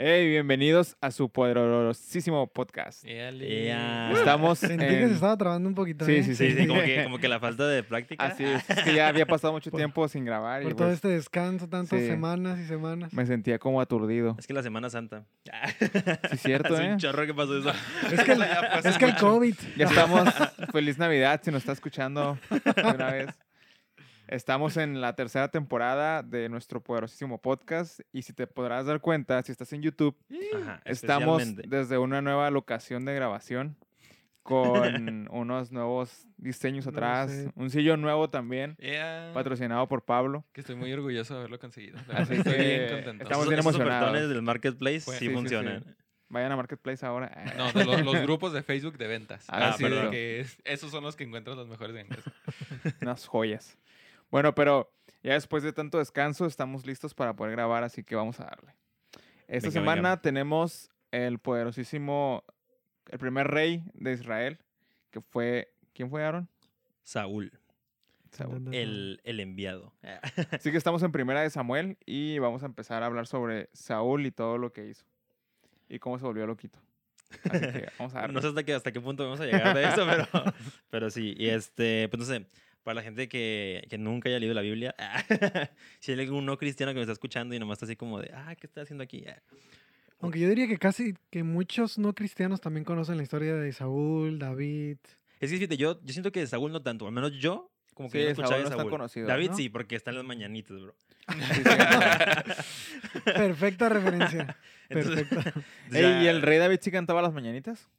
Hey, bienvenidos a su poderosísimo podcast. Estamos Sentí que en- se estaba trabando un poquito. Sí, ¿eh? sí, Sí, sí, como que, como que la falta de práctica. Así es, es que ya había pasado mucho Por- tiempo sin grabar y Por todo pues, este descanso, tantas Sí. semanas y semanas. me sentía como aturdido. Es que la Semana Santa. Sí, cierto, Hace ¿eh? un chorro que pasó eso. Es que el, es que el COVID. Ya estamos. Feliz Navidad si nos está escuchando de una vez. Estamos en la tercera temporada de nuestro poderosísimo podcast y si te podrás dar cuenta, si estás en YouTube, Ajá, estamos desde una nueva locación de grabación con unos nuevos diseños Nuevo atrás, set. un sillón nuevo también, Ea, patrocinado por Pablo. que estoy muy orgulloso de haberlo conseguido. Así estoy que bien contento. estamos bien emocionados. ofertones del marketplace Pues, sí, sí, sí, funcionan. Vayan a Marketplace ahora. No, de los, los grupos de Facebook de ventas. Ah, Así de que es- esos son los que encuentran los mejores ventas. unas joyas. Bueno, pero ya después de tanto descanso estamos listos para poder grabar, así que vamos a darle. Esta Venga, semana venga. tenemos el poderosísimo, el primer rey de Israel, que fue, ¿quién fue Aaron? Saúl, Saúl. el, el enviado. Así que estamos en primera de Samuel y vamos a empezar a hablar sobre Saúl y todo lo que hizo y cómo se volvió loquito. Así que vamos a darle. No sé hasta qué, hasta qué punto vamos a llegar de eso, pero, pero sí. Y este, pues no sé, para la gente que, que nunca haya leído la Biblia, si hay algún no cristiano que me está escuchando y nomás está así como de, ah, ¿qué está haciendo aquí? Aunque yo diría que casi que muchos no cristianos también conocen la historia de Saúl, David. Es que fíjate, yo, yo siento que Saúl no tanto, al menos yo, como que Sí, no escuchaba Saúl de no tan Saúl. conocido, David ¿no? sí, porque está en las mañanitas, bro. Sí, sí. Perfecta referencia. Entonces, Perfecta. Ey, ¿Y el rey David sí cantaba las mañanitas?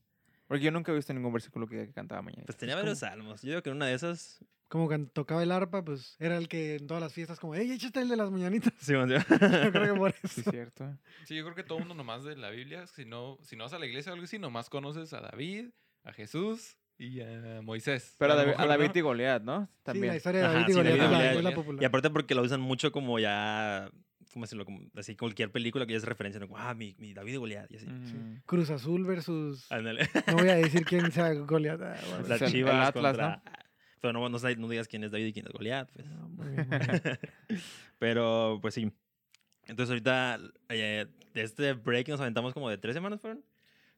Porque yo nunca he visto ningún versículo que cantaba mañanitas. Pues tenía varios salmos. Yo digo que en una de esas. Como cuando tocaba el arpa, pues era el que en todas las fiestas, como, ¡ey, échate el de las mañanitas! Sí, sí. Yo creo que por eso. Sí, cierto. Sí, yo creo que todo mundo nomás de la Biblia, si no, si no vas a la iglesia o algo así, nomás conoces a David, a Jesús y a Moisés. Pero a, David, a mejor, David ¿no? y Goliat, ¿no? Sí, la También. historia de Ajá, David y sí, Goliat David es la- Goliat. la Y popular. aparte porque lo usan mucho como ya. ¿Cómo decirlo? Como así cualquier película que ya es referencia. ¿no? Como, ah, mi, mi David y Goliat. Y así. Mm. Cruz Azul versus... Ándale. No voy a decir quién sea Goliat. ah, bueno. Las el- el chivas Atlas, contra. Pero no, no, no digas quién es David y quién es Goliat. Pues. Ah, muy bien, muy bien. Pero pues sí. Entonces ahorita, eh, de este break nos aventamos como de tres semanas, ¿fueron?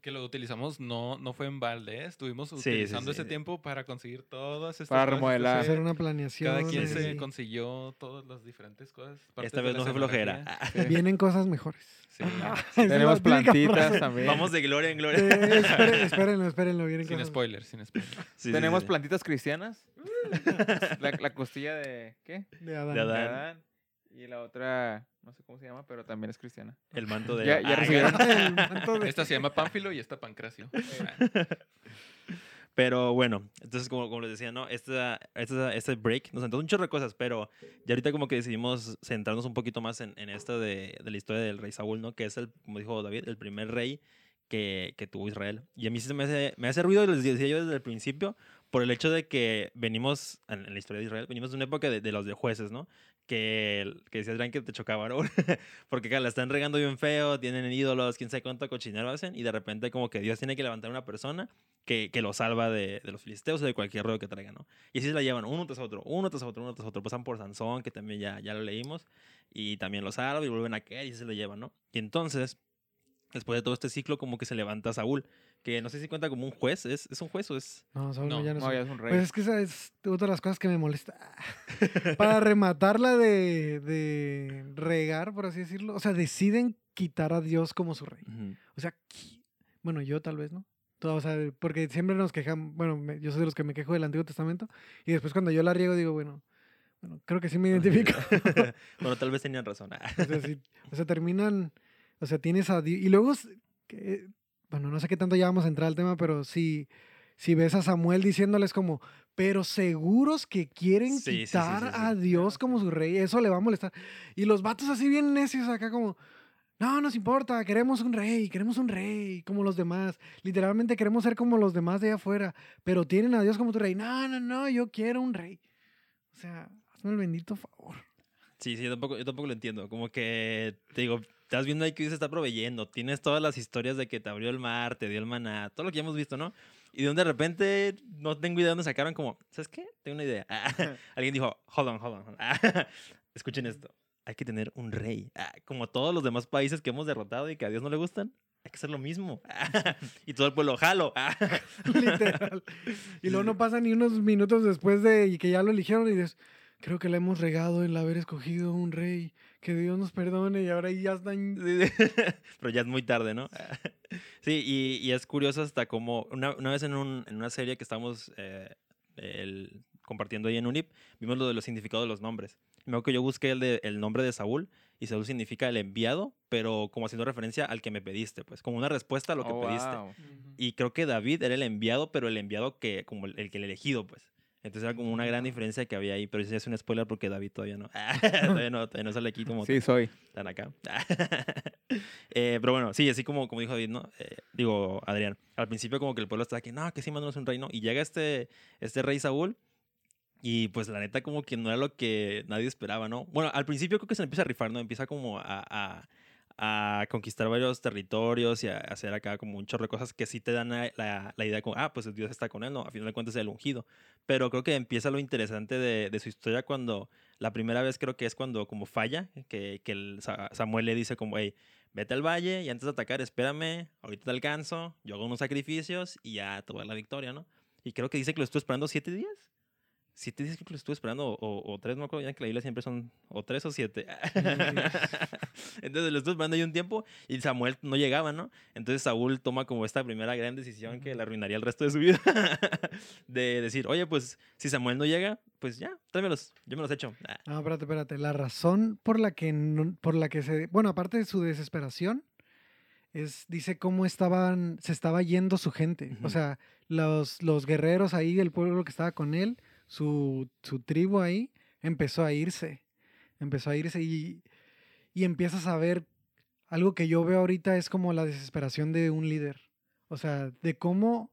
Que lo utilizamos no, no fue en balde, ¿eh? estuvimos sí, utilizando sí. ese tiempo para conseguir todas estas Para cosas, remodelar. Hacer una planeación. Cada quien se y- consiguió todas las diferentes cosas. Esta vez no fue flojera. Vienen cosas mejores. La Tenemos plantitas también. Vamos de gloria en gloria. Eh, esperen- espérenlo, espérenlo. Vienen sin cosas- spoilers, sin spoilers. Tenemos sí. plantitas cristianas. la, la costilla de. ¿Qué? De Adán. De De Adán. Y la otra, no sé cómo se llama, pero también es cristiana. El manto de. Ya- ya recibieron- El manto de- Esta se llama Pánfilo y esta Pancracio. Pero bueno, entonces como, como les decía, ¿no? Esta, esta, este break nos sentó un chorro de cosas, pero ya ahorita como que decidimos centrarnos un poquito más en, en esto de, de la historia del rey Saúl, ¿no? Que es el, como dijo David, el primer rey que, que tuvo Israel. Y a mí sí se me hace, me hace ruido, les decía yo desde el principio, por el hecho de que venimos, en, la historia de Israel, venimos de una época de, de los de jueces, ¿no? Que, que decías, Adrián, que te chocaba, ¿no? Porque la están regando bien feo, tienen ídolos, quién sabe cuánto cochinero hacen, y de repente como que Dios tiene que levantar una persona que, que lo salva de, de los filisteos o de cualquier ruido que traigan, ¿no? Y así se la llevan uno tras otro, uno tras otro, uno tras otro. Pasan por Sansón, que también ya, ya lo leímos, y también lo salva y vuelven a caer y se lo llevan, ¿no? Y entonces, después de todo este ciclo, como que se levanta Saúl, que no sé si cuenta como un juez, ¿es, es un juez o es...? No, Saúl No, ya no, No, soy. ya es un rey. Pues es que esa es otra de las cosas que me molesta. Para rematarla de, de regar, por así decirlo. O sea, deciden quitar a Dios como su rey. O sea, bueno, yo tal vez, ¿no? Todo, o sea, porque siempre nos quejan, bueno, me- yo soy de los que me quejo del Antiguo Testamento. Y después cuando yo la riego digo, bueno, bueno creo que sí me identifico. bueno, tal vez tenían razón. o, sea, sí- o sea, terminan, o sea, tienes a Dios. Y luego, bueno, no sé qué tanto ya vamos a entrar al tema, pero si, si ves a Samuel diciéndoles como, pero seguros que quieren Sí, quitar sí, sí. a Dios como su rey, eso le va a molestar. Y los vatos así bien necios acá como, no, nos importa, queremos un rey, queremos un rey, como los demás. Literalmente queremos ser como los demás de allá afuera, pero tienen a Dios como tu rey. No, no, no, yo quiero un rey. O sea, hazme el bendito favor. Sí, sí, yo tampoco, yo tampoco lo entiendo. Como que, te digo, estás viendo ahí que Dios está proveyendo. Tienes todas las historias de que te abrió el mar, te dio el maná, todo lo que ya hemos visto, ¿no? Y de donde de repente, no tengo idea de dónde sacaron como, ¿sabes qué? Tengo una idea. Alguien dijo, hold on, hold on. hold on. Escuchen esto. hay que tener un rey. Ah, como todos los demás países que hemos derrotado y que a Dios no le gustan, hay que hacer lo mismo. y todo el pueblo, jalo. Literal. Y luego no pasa ni unos minutos después de que ya lo eligieron y dices, creo que le hemos regado el haber escogido un rey. Que Dios nos perdone y ahora ya están... Pero ya es muy tarde, ¿no? sí, y, y, es curioso hasta como una, una vez en, un, en, una serie que estamos eh, el, compartiendo ahí en UNIP, vimos lo de los significados de los nombres. Me que yo busqué el, de, el nombre de Saúl y Saúl significa el enviado, pero como haciendo referencia al que me pediste, pues como una respuesta a lo que Oh, pediste. wow. Y creo que David era el enviado, pero el enviado que, como el, el que el elegido, pues. Entonces era como una gran diferencia que había ahí, pero ese es un spoiler porque David todavía no. todavía no, todavía no sale aquí como Sí, soy. están acá. Eh, pero bueno, sí, así como, como dijo David, ¿no? Eh, digo, Adrián, al principio como que el pueblo estaba aquí, no, que sí, no es un rey, ¿no? Y llega este, este rey Saúl y pues la neta como que no era lo que nadie esperaba, ¿no? Bueno, al principio creo que se empieza a rifar, ¿no? Empieza como a, a, a conquistar varios territorios y a hacer acá como un chorro de cosas que sí te dan la, la, idea como, ah, pues Dios está con él, ¿no? A final de cuentas es el ungido. Pero creo que empieza lo interesante de, su historia cuando la primera vez creo que es cuando como falla, que, que el Sa- Samuel le dice como, hey, vete al valle y antes de atacar, espérame, ahorita te alcanzo, yo hago unos sacrificios y ya te voy a la victoria, ¿no? Y creo que dice que lo estuvo esperando siete días. Siete días creo que lo estuvo esperando, o, o- o tres, no me acuerdo, ya que la Biblia siempre son o tres o siete. Entonces lo estuvo esperando ahí un tiempo y Samuel no llegaba, ¿no? Entonces Saúl toma como esta primera gran decisión que le arruinaría el resto de su vida. de decir, oye, pues si Samuel no llega, pues ya, tráemelos, yo me los echo. Ah, No, espérate, espérate. La razón por la que no- por la que se, bueno, aparte de su desesperación, es dice cómo estaban, se estaba yendo su gente. O Ujú. sea, los, los guerreros ahí del pueblo que estaba con él, su, su tribu ahí, empezó a irse. Empezó a irse y, y empiezas a ver algo que yo veo ahorita es como la desesperación de un líder. O sea, de cómo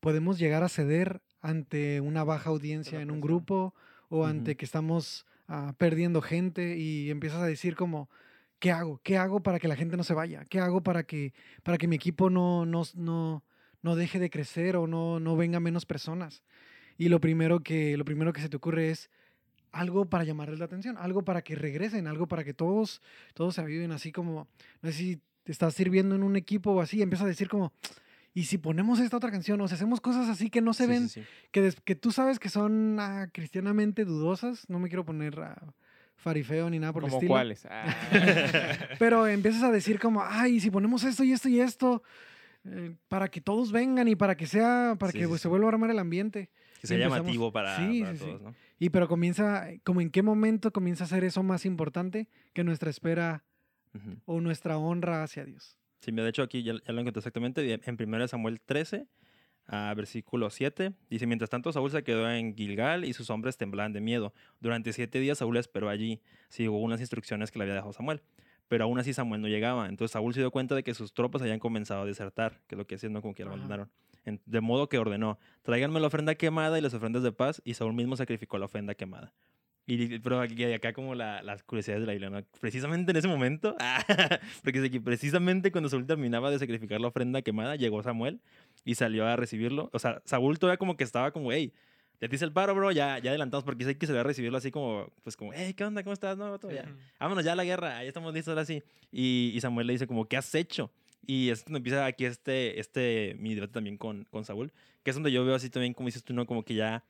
podemos llegar a ceder ante una baja audiencia en un grupo o ante que estamos ah, perdiendo gente y empiezas a decir como, ¿qué hago? ¿Qué hago para que la gente no se vaya? ¿Qué hago para que, para que mi equipo no, no, no, no deje de crecer o no, no venga menos personas? Y lo primero, que, lo primero que se te ocurre es algo para llamarles la atención, algo para que regresen, algo para que todos, todos se aviven así como, no sé si te estás sirviendo en un equipo o así, empiezas a decir como, y si ponemos esta otra canción, o si hacemos cosas así que no se sí, ven, sí, sí. que, que tú sabes que son ah, cristianamente dudosas, no me quiero poner ah, farifeo ni nada por el ¿Como estilo. cuáles? Ah. Pero empiezas a decir como, ay, si ponemos esto y esto y esto, eh, para que todos vengan y para que sea, para que pues, se vuelva a armar el ambiente. Que sea llamativo para, Sí, para sí, sí. todos, ¿no? Y pero comienza, como en qué momento comienza a ser eso más importante que nuestra espera Ujú. o nuestra honra hacia Dios. Sí, de hecho aquí ya, ya lo encontré exactamente. En 1 Samuel 13, a versículo 7, dice, mientras tanto Saúl se quedó en Gilgal y sus hombres temblaban de miedo. Durante siete días Saúl esperó allí, siguió unas instrucciones que le había dejado Samuel. Pero aún así Samuel no llegaba. Entonces Saúl se dio cuenta de que sus tropas habían comenzado a desertar, que es lo que haciendo como que lo Ajá. abandonaron. En- de modo que ordenó, tráiganme la ofrenda quemada y las ofrendas de paz, y Saúl mismo sacrificó la ofrenda quemada. Y, pero aquí, acá como la- las curiosidades de la Biblia, ¿no? Precisamente en ese momento, porque precisamente cuando Saúl terminaba de sacrificar la ofrenda quemada, llegó Samuel y salió a recibirlo. O sea, Saúl todavía como que estaba como, hey, ya te hice el paro, bro, ya, ya adelantamos, porque sé que se va a recibirlo así como, pues como, hey, ¿qué onda? ¿Cómo estás? No, vato, ya. Vámonos ya a la guerra, ya estamos listos ahora sí. Y, y Samuel le dice como, ¿qué has hecho? Y es donde empieza aquí este, este, mi debate también con, con Saúl, que es donde yo veo así también, como dices tú, ¿no? Como que ya,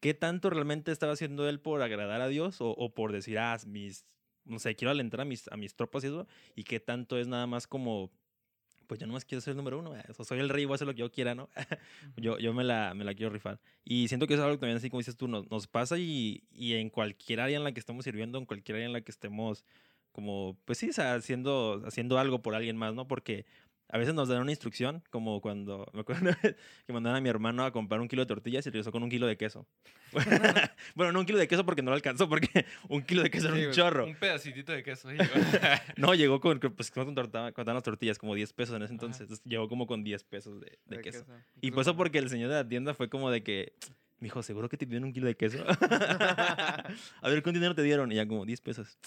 ¿qué tanto realmente estaba haciendo él por agradar a Dios o, o por decir, ah, mis, no sé, quiero alentar a mis, a mis tropas y eso? ¿Y qué tanto es nada más como, pues yo nomás quiero ser el número uno, eh, o sea, soy el rey, voy a hacer lo que yo quiera, ¿no? yo, yo me, la, me la quiero rifar. Y siento que es algo que también, así como dices tú, nos, nos pasa y, y en cualquier área en la que estemos sirviendo, en cualquier área en la que estemos, como, pues sí, o sea, haciendo, haciendo algo por alguien más, ¿no? Porque a veces nos dan una instrucción, como cuando, me acuerdo que mandaron a mi hermano a comprar un kilo de tortillas y regresó con un kilo de queso. bueno, no un kilo de queso porque no lo alcanzó, porque un kilo de queso era Sí, un güey, chorro. Un pedacitito de queso. No, llegó con, pues, contaban las tortillas, como 10 pesos en ese entonces. Entonces, llegó como con 10 pesos de, de De queso. queso. Y por eso porque el señor de la tienda fue como de que, mijo, ¿seguro que te dieron un kilo de queso? a ver, ¿cuánto dinero te dieron? Y ya como 10 pesos.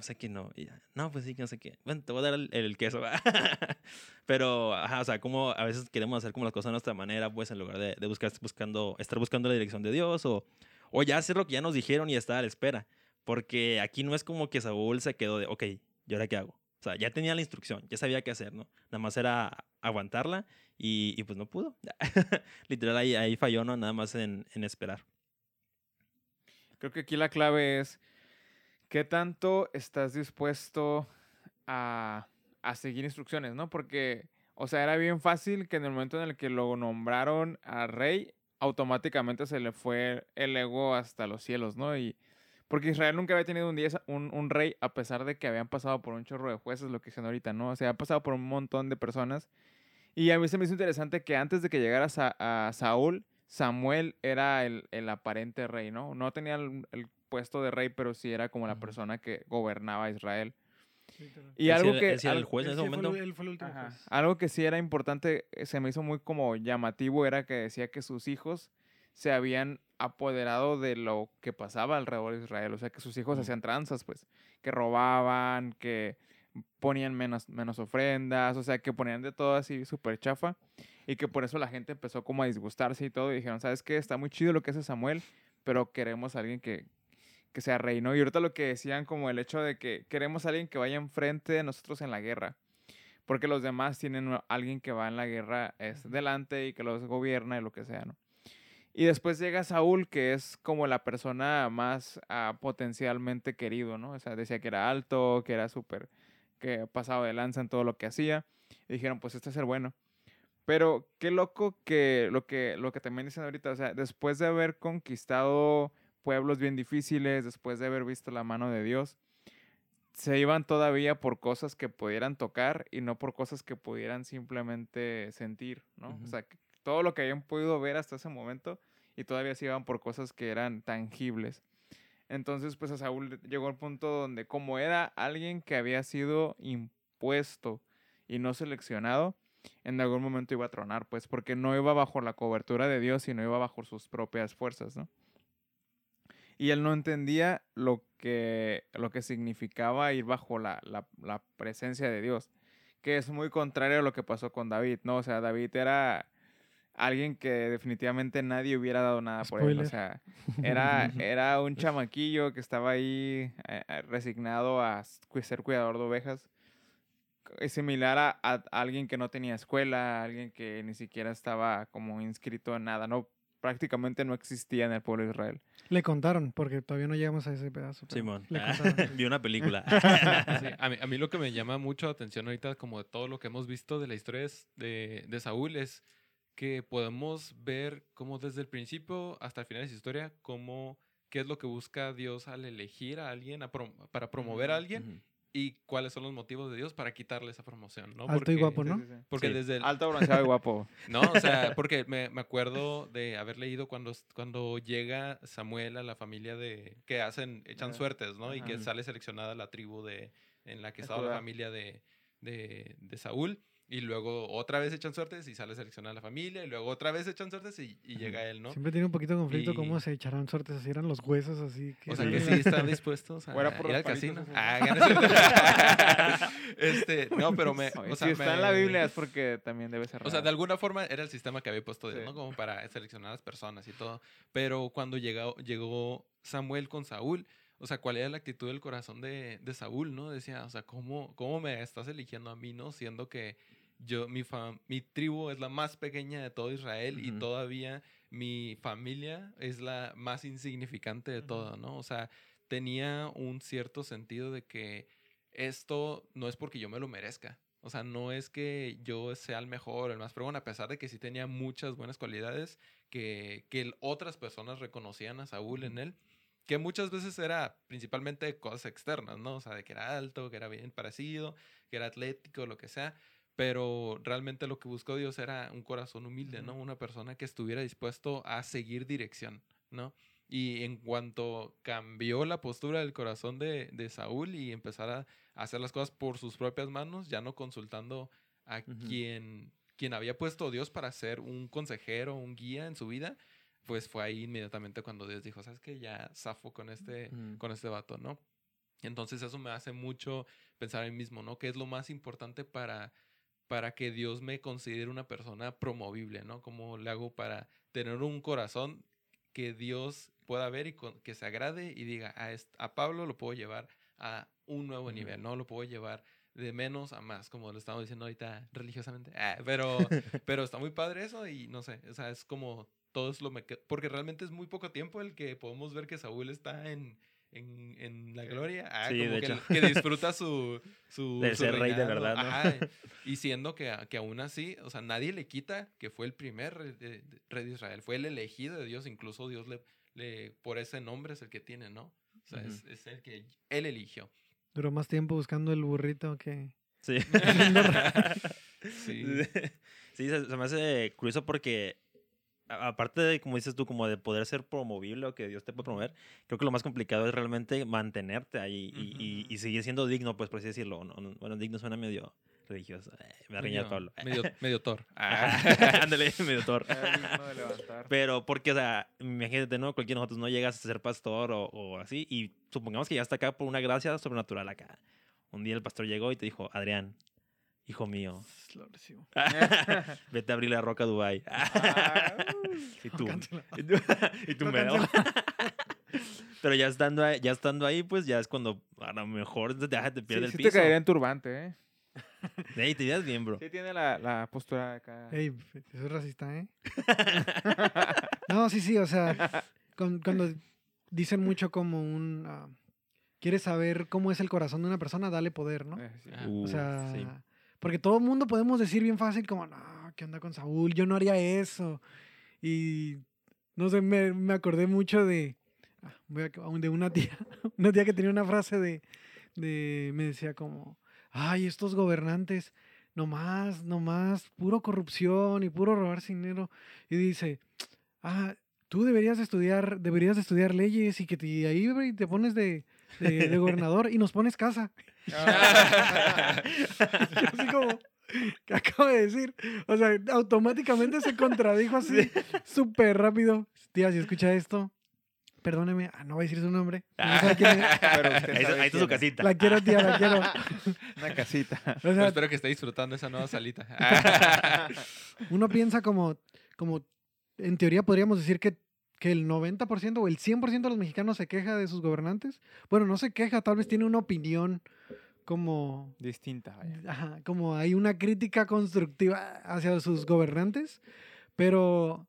Sé que no. Y ya, no, pues sí, que no sé qué. Bueno, te voy a dar el, el queso. Pero, ajá, o sea, como a veces queremos hacer como las cosas a nuestra manera, pues en lugar de, de buscar, buscando, estar buscando la dirección de Dios o, o ya hacer lo que ya nos dijeron y estar a la espera. Porque aquí no es como que Saúl se quedó de, ok, ¿y ahora qué hago? O sea, ya tenía la instrucción, ya sabía qué hacer, ¿no? Nada más era aguantarla y, y pues no pudo. Literal, ahí, ahí falló, ¿no? Nada más en, en esperar. Creo que aquí la clave es qué tanto estás dispuesto a, a seguir instrucciones, ¿no? Porque, o sea, era bien fácil que en el momento en el que lo nombraron a rey, automáticamente se le fue el ego hasta los cielos, ¿no? Y porque Israel nunca había tenido un, día, un, un, rey, a pesar de que habían pasado por un chorro de jueces, lo que dicen ahorita, ¿no? O sea, ha pasado por un montón de personas. Y a mí se me hizo interesante que antes de que llegara a, Saúl, Samuel era el, el, aparente rey, ¿no? No tenía el, puesto de rey, pero sí era como la persona que gobernaba a Israel. Y algo que... Algo que sí era importante, eh, se me hizo muy como llamativo, era que decía que sus hijos se habían apoderado de lo que pasaba alrededor de Israel. O sea, que sus hijos Mm. hacían tranzas, pues, que robaban, que ponían menos, menos ofrendas, o sea, que ponían de todo así súper chafa. Y que por eso la gente empezó como a disgustarse y todo. Y dijeron, ¿sabes qué? Está muy chido lo que hace Samuel, pero queremos a alguien que, que sea rey, ¿no? Y ahorita lo que decían como el hecho de que queremos a alguien que vaya enfrente de nosotros en la guerra. Porque los demás tienen a alguien que va en la guerra es, delante y que los gobierna y lo que sea, ¿no? Y después llega Saúl, que es como la persona más ah, potencialmente querido, ¿no? O sea, decía que era alto, que era súper, que pasaba de lanza en todo lo que hacía. Y dijeron, pues este es el bueno. Pero qué loco que lo que, lo que también dicen ahorita, o sea, después de haber conquistado pueblos bien difíciles, después de haber visto la mano de Dios, se iban todavía por cosas que pudieran tocar y no por cosas que pudieran simplemente sentir, ¿no? O sea, todo lo que habían podido ver hasta ese momento y todavía se iban por cosas que eran tangibles. Entonces, pues a Saúl llegó al punto donde como era alguien que había sido impuesto y no seleccionado, en algún momento iba a tronar, pues porque no iba bajo la cobertura de Dios, sino iba bajo sus propias fuerzas, ¿no? Y él no entendía lo que, lo que significaba ir bajo la, la, la presencia de Dios, que es muy contrario a lo que pasó con David, ¿no? O sea, David era alguien que definitivamente nadie hubiera dado nada por él. O sea, era, era un chamaquillo que estaba ahí eh, eh, resignado a ser cuidador de ovejas. Es similar a, a alguien que no tenía escuela, alguien que ni siquiera estaba como inscrito en nada, no prácticamente no existía en el pueblo de Israel. Le contaron, porque todavía no llegamos a ese pedazo. Simón. Le contaron. Vi una película. Sí, a, mí, a mí lo que me llama mucho la atención ahorita, como de todo lo que hemos visto de la historia de, de Saúl, es que podemos ver cómo desde el principio hasta el final de su historia, cómo, qué es lo que busca Dios al elegir a alguien, a prom- para promover a alguien. Y cuáles son los motivos de Dios para quitarle esa promoción, ¿no? Alto y guapo, ¿no? Sí, sí, sí. Porque Sí. desde el, Alto, bronceado y guapo. no, o sea, porque me, me acuerdo de haber leído cuando, cuando llega Samuel a la familia de que hacen, echan suertes, ¿no? Y que sale seleccionada la tribu de en la que estaba la familia de, de, de Saúl. Y luego otra vez echan suertes y sale seleccionada la familia. Y luego otra vez echan suertes y, y llega él, ¿no? Siempre tiene un poquito de conflicto Y- cómo se echarán suertes así, eran los huesos así. O sea que sí están dispuestos a O era por ir al casino. Ah, este, no, pero me. O sea, si está en la me- Biblia es porque también debe ser O sea, de alguna forma era el sistema que había puesto Dios, Sí. ¿no? Como para seleccionar a las personas y todo. Pero cuando llegó, llegó Samuel con Saúl, o sea, ¿cuál era la actitud del corazón de, de Saúl, no? Decía, o sea, ¿cómo, ¿cómo me estás eligiendo a mí, no? Siendo que yo, mi, fam- mi tribu es la más pequeña de todo Israel y Ujú. todavía mi familia es la más insignificante de Ujú. todo, ¿no? O sea, tenía un cierto sentido de que esto no es porque yo me lo merezca. O sea, no es que yo sea el mejor, el más fregón, a pesar de que sí tenía muchas buenas cualidades que, que otras personas reconocían a Saúl en él, que muchas veces era principalmente cosas externas, ¿no? O sea, de que era alto, que era bien parecido, que era atlético, lo que sea, pero realmente lo que buscó Dios era un corazón humilde, ¿no? Una persona que estuviera dispuesto a seguir dirección, ¿no? Y en cuanto cambió la postura del corazón de, de Saúl y empezar a hacer las cosas por sus propias manos, ya no consultando a Ujú. quien, quien había puesto Dios para ser un consejero, un guía en su vida, pues fue ahí inmediatamente cuando Dios dijo, ¿sabes qué? Ya zafo con este, Ujú. con este vato, ¿no? Entonces eso me hace mucho pensar en mí mismo, ¿no? ¿Qué es lo más importante para, para que Dios me considere una persona promovible, ¿no? ¿Cómo le hago para tener un corazón que Dios pueda ver y con- que se agrade y diga, a, Pablo lo puedo llevar a un nuevo nivel, ¿no? Lo puedo llevar de menos a más, como lo estamos diciendo ahorita religiosamente. Ah, pero, pero está muy padre eso y no sé, o sea, es como todo es lo me que- porque realmente es muy poco tiempo el que podemos ver que Saúl está en, en, en la gloria, ah, Sí, como de que, hecho. que disfruta su, su, De su ser rey de verdad, ¿no? ajá, y siendo que, que aún así, o sea, nadie le quita que fue el primer rey de, de- rey de Israel, fue el elegido de Dios, incluso Dios le, le por ese nombre es el que tiene, ¿no? O sea, es, es el que él eligió. Duró más tiempo buscando el burrito que... Sí. Sí. Sí, se, se me hace curioso porque aparte de, como dices tú, como de poder ser promovible o que Dios te puede promover, creo que lo más complicado es realmente mantenerte ahí y, y- y seguir siendo digno, pues por así decirlo. No, no, bueno, digno suena medio religioso. Eh, me va a reñir Medio- Pablo. Medio, medio Thor. Ándale, medio Thor. Pero porque, o sea, imagínate, ¿no? Cualquiera de nosotros no llegas a ser pastor o, o así. Y supongamos que ya está acá por una gracia sobrenatural acá. Un día el pastor llegó y te dijo, Adrián, hijo mío, Lo recibo. vete a abrir la roca a Dubai. Ah, y tú, y tú, me. Pero ya estando, ahí, ya estando ahí, pues ya es cuando a lo mejor te, te sí, pierde sí el te piso. caería en turbante, ¿eh? Ey, te veas bien, bro. Sí tiene la, la postura acá. Ey, eso es racista, ¿eh? No, sí, sí, o sea, con- cuando dicen mucho como un... ah, ¿Quieres saber cómo es el corazón de una persona? Dale poder, ¿no? Eh, sí. Uh, O sea, sí. Porque todo el mundo podemos decir bien fácil como, no, ¿qué onda con Saúl? Yo no haría eso. Y no sé, me, me acordé mucho de, ah, de una tía, una tía que tenía una frase de, de, me decía como, ay, estos gobernantes, nomás, nomás, puro corrupción y puro robarse dinero. Y dice, ah, tú deberías de estudiar, deberías de estudiar leyes y que te, ahí te pones de, de gobernador y nos pones casa. Ah, así como, ¿qué acabo de decir? O sea, automáticamente se contradijo así, súper rápido. Tía, si escucha esto, perdóneme, ah, no voy a decir su nombre. no sabe quién es. Pero usted Ahí, está- sabe ahí está quién su es. casita. La quiero, tía, la quiero. Una casita. O sea, espero que esté disfrutando esa nueva salita. uno piensa como, como, en teoría podríamos decir que, que el 90% o el 100% de los mexicanos se queja de sus gobernantes. Bueno, no se queja, tal vez tiene una opinión como Distinta, vaya. Ajá, como hay una crítica constructiva hacia sus gobernantes, pero,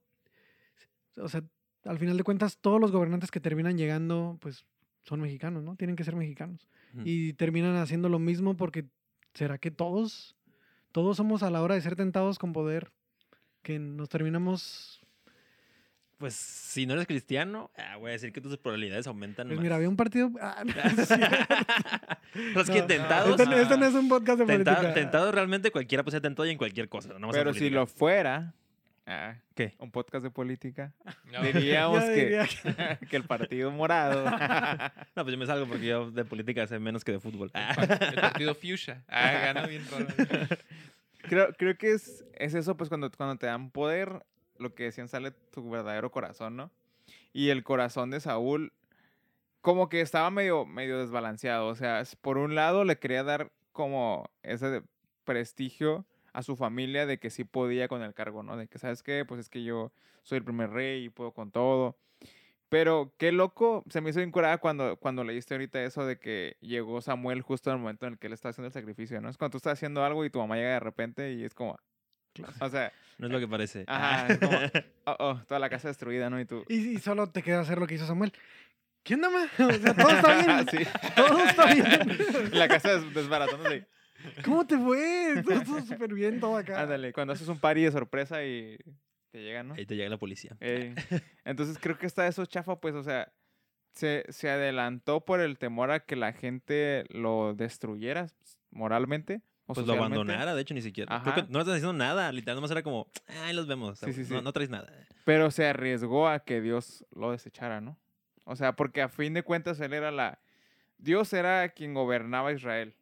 o sea, al final de cuentas, todos los gobernantes que terminan llegando, pues, son mexicanos, ¿no? Tienen que ser mexicanos. Y terminan haciendo lo mismo porque, ¿será que todos, todos somos a la hora de ser tentados con poder, que nos terminamos... Pues si no eres cristiano, ah, voy a decir que tus probabilidades aumentan Pues más. mira, había un partido... ah, no, es es que No, tentados, Este, no- este no es un podcast de política. tentados realmente cualquiera puede ser tentado y en cualquier cosa. No Pero si lo fuera, ah, ¿Qué? un podcast de política, No. diríamos que, diría que- que el partido morado. No, pues yo me salgo porque yo de política sé menos que de fútbol. Ah. El partido Fuchsia. Ah, gana bien raro. creo, creo que es, es eso, pues cuando, cuando te dan poder, lo que decían sale tu verdadero corazón, ¿no? Y el corazón de Saúl, como que estaba medio, medio desbalanceado. O sea, por un lado le quería dar como ese prestigio a su familia de que sí podía con el cargo, ¿no? De que, ¿sabes qué? Pues es que yo soy el primer rey y puedo con todo. Pero qué loco, se me hizo bien cuando, cuando leíste ahorita eso de que llegó Samuel justo en el momento en el que él está haciendo el sacrificio, ¿no? Es cuando tú estás haciendo algo y tu mamá llega de repente y es como, o sea, No es lo que parece. Ajá, es como, oh, oh, toda la casa destruida, ¿no? Y tú, Y, y solo te queda hacer lo que hizo Samuel. ¿Qué onda, ma? O sea, todo está bien. Sí. Todo está bien. la casa des- desbaratándose. ¿Cómo te fue? Todo, súper bien, todo acá. Ándale, cuando haces un party de sorpresa y te llegan, ¿no? Ahí te llega la policía. Entonces creo que está eso chafa, pues, o sea, se, se adelantó por el temor a que la gente lo destruyera moralmente. O Pues lo abandonara, de hecho, ni siquiera. Creo que no estás haciendo nada. Literal, nomás era como, ahí los vemos. Sí, sí, No, sí. no traes nada. Pero se arriesgó a que Dios lo desechara, ¿no? O sea, porque a fin de cuentas él era la... Dios era quien gobernaba a Israel.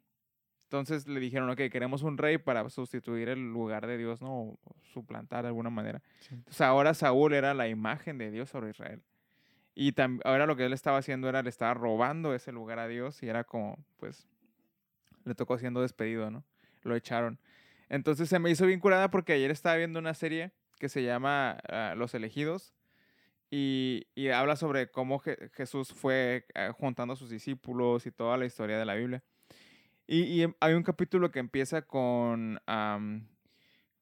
Entonces le dijeron, ok, queremos un rey para sustituir el lugar de Dios, ¿no? O suplantar de alguna manera. Entonces ahora Saúl era la imagen de Dios sobre Israel. Y ahora lo que él estaba haciendo era, le estaba robando ese lugar a Dios y era como, pues, le tocó siendo despedido, ¿no? Lo echaron. Entonces se me hizo bien curada porque ayer estaba viendo una serie que se llama ah, Los Elegidos Y, y habla sobre cómo Je- Jesús fue eh, juntando a sus discípulos y toda la historia de la Biblia. Y, y em- hay un capítulo que empieza con,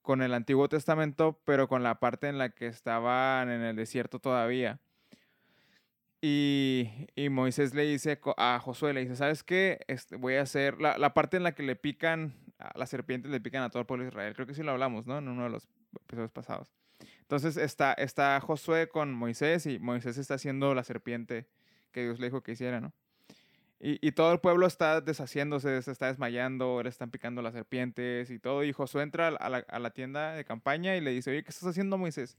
con el Antiguo Testamento, pero con la parte en la que estaban en el desierto todavía. Y, y Moisés le dice a Josué, le dice, ¿sabes qué? Este, voy a hacer la, la parte en la que le pican, las serpientes le pican a todo el pueblo de Israel. Creo que sí lo hablamos, ¿no? En uno de los episodios pasados. Entonces está, está Josué con Moisés y Moisés está haciendo la serpiente que Dios le dijo que hiciera, ¿no? Y, y todo el pueblo está deshaciéndose, se está desmayando, le están picando las serpientes y todo. Y Josué entra a la, a la tienda de campaña y le dice, oye, ¿qué estás haciendo, Moisés?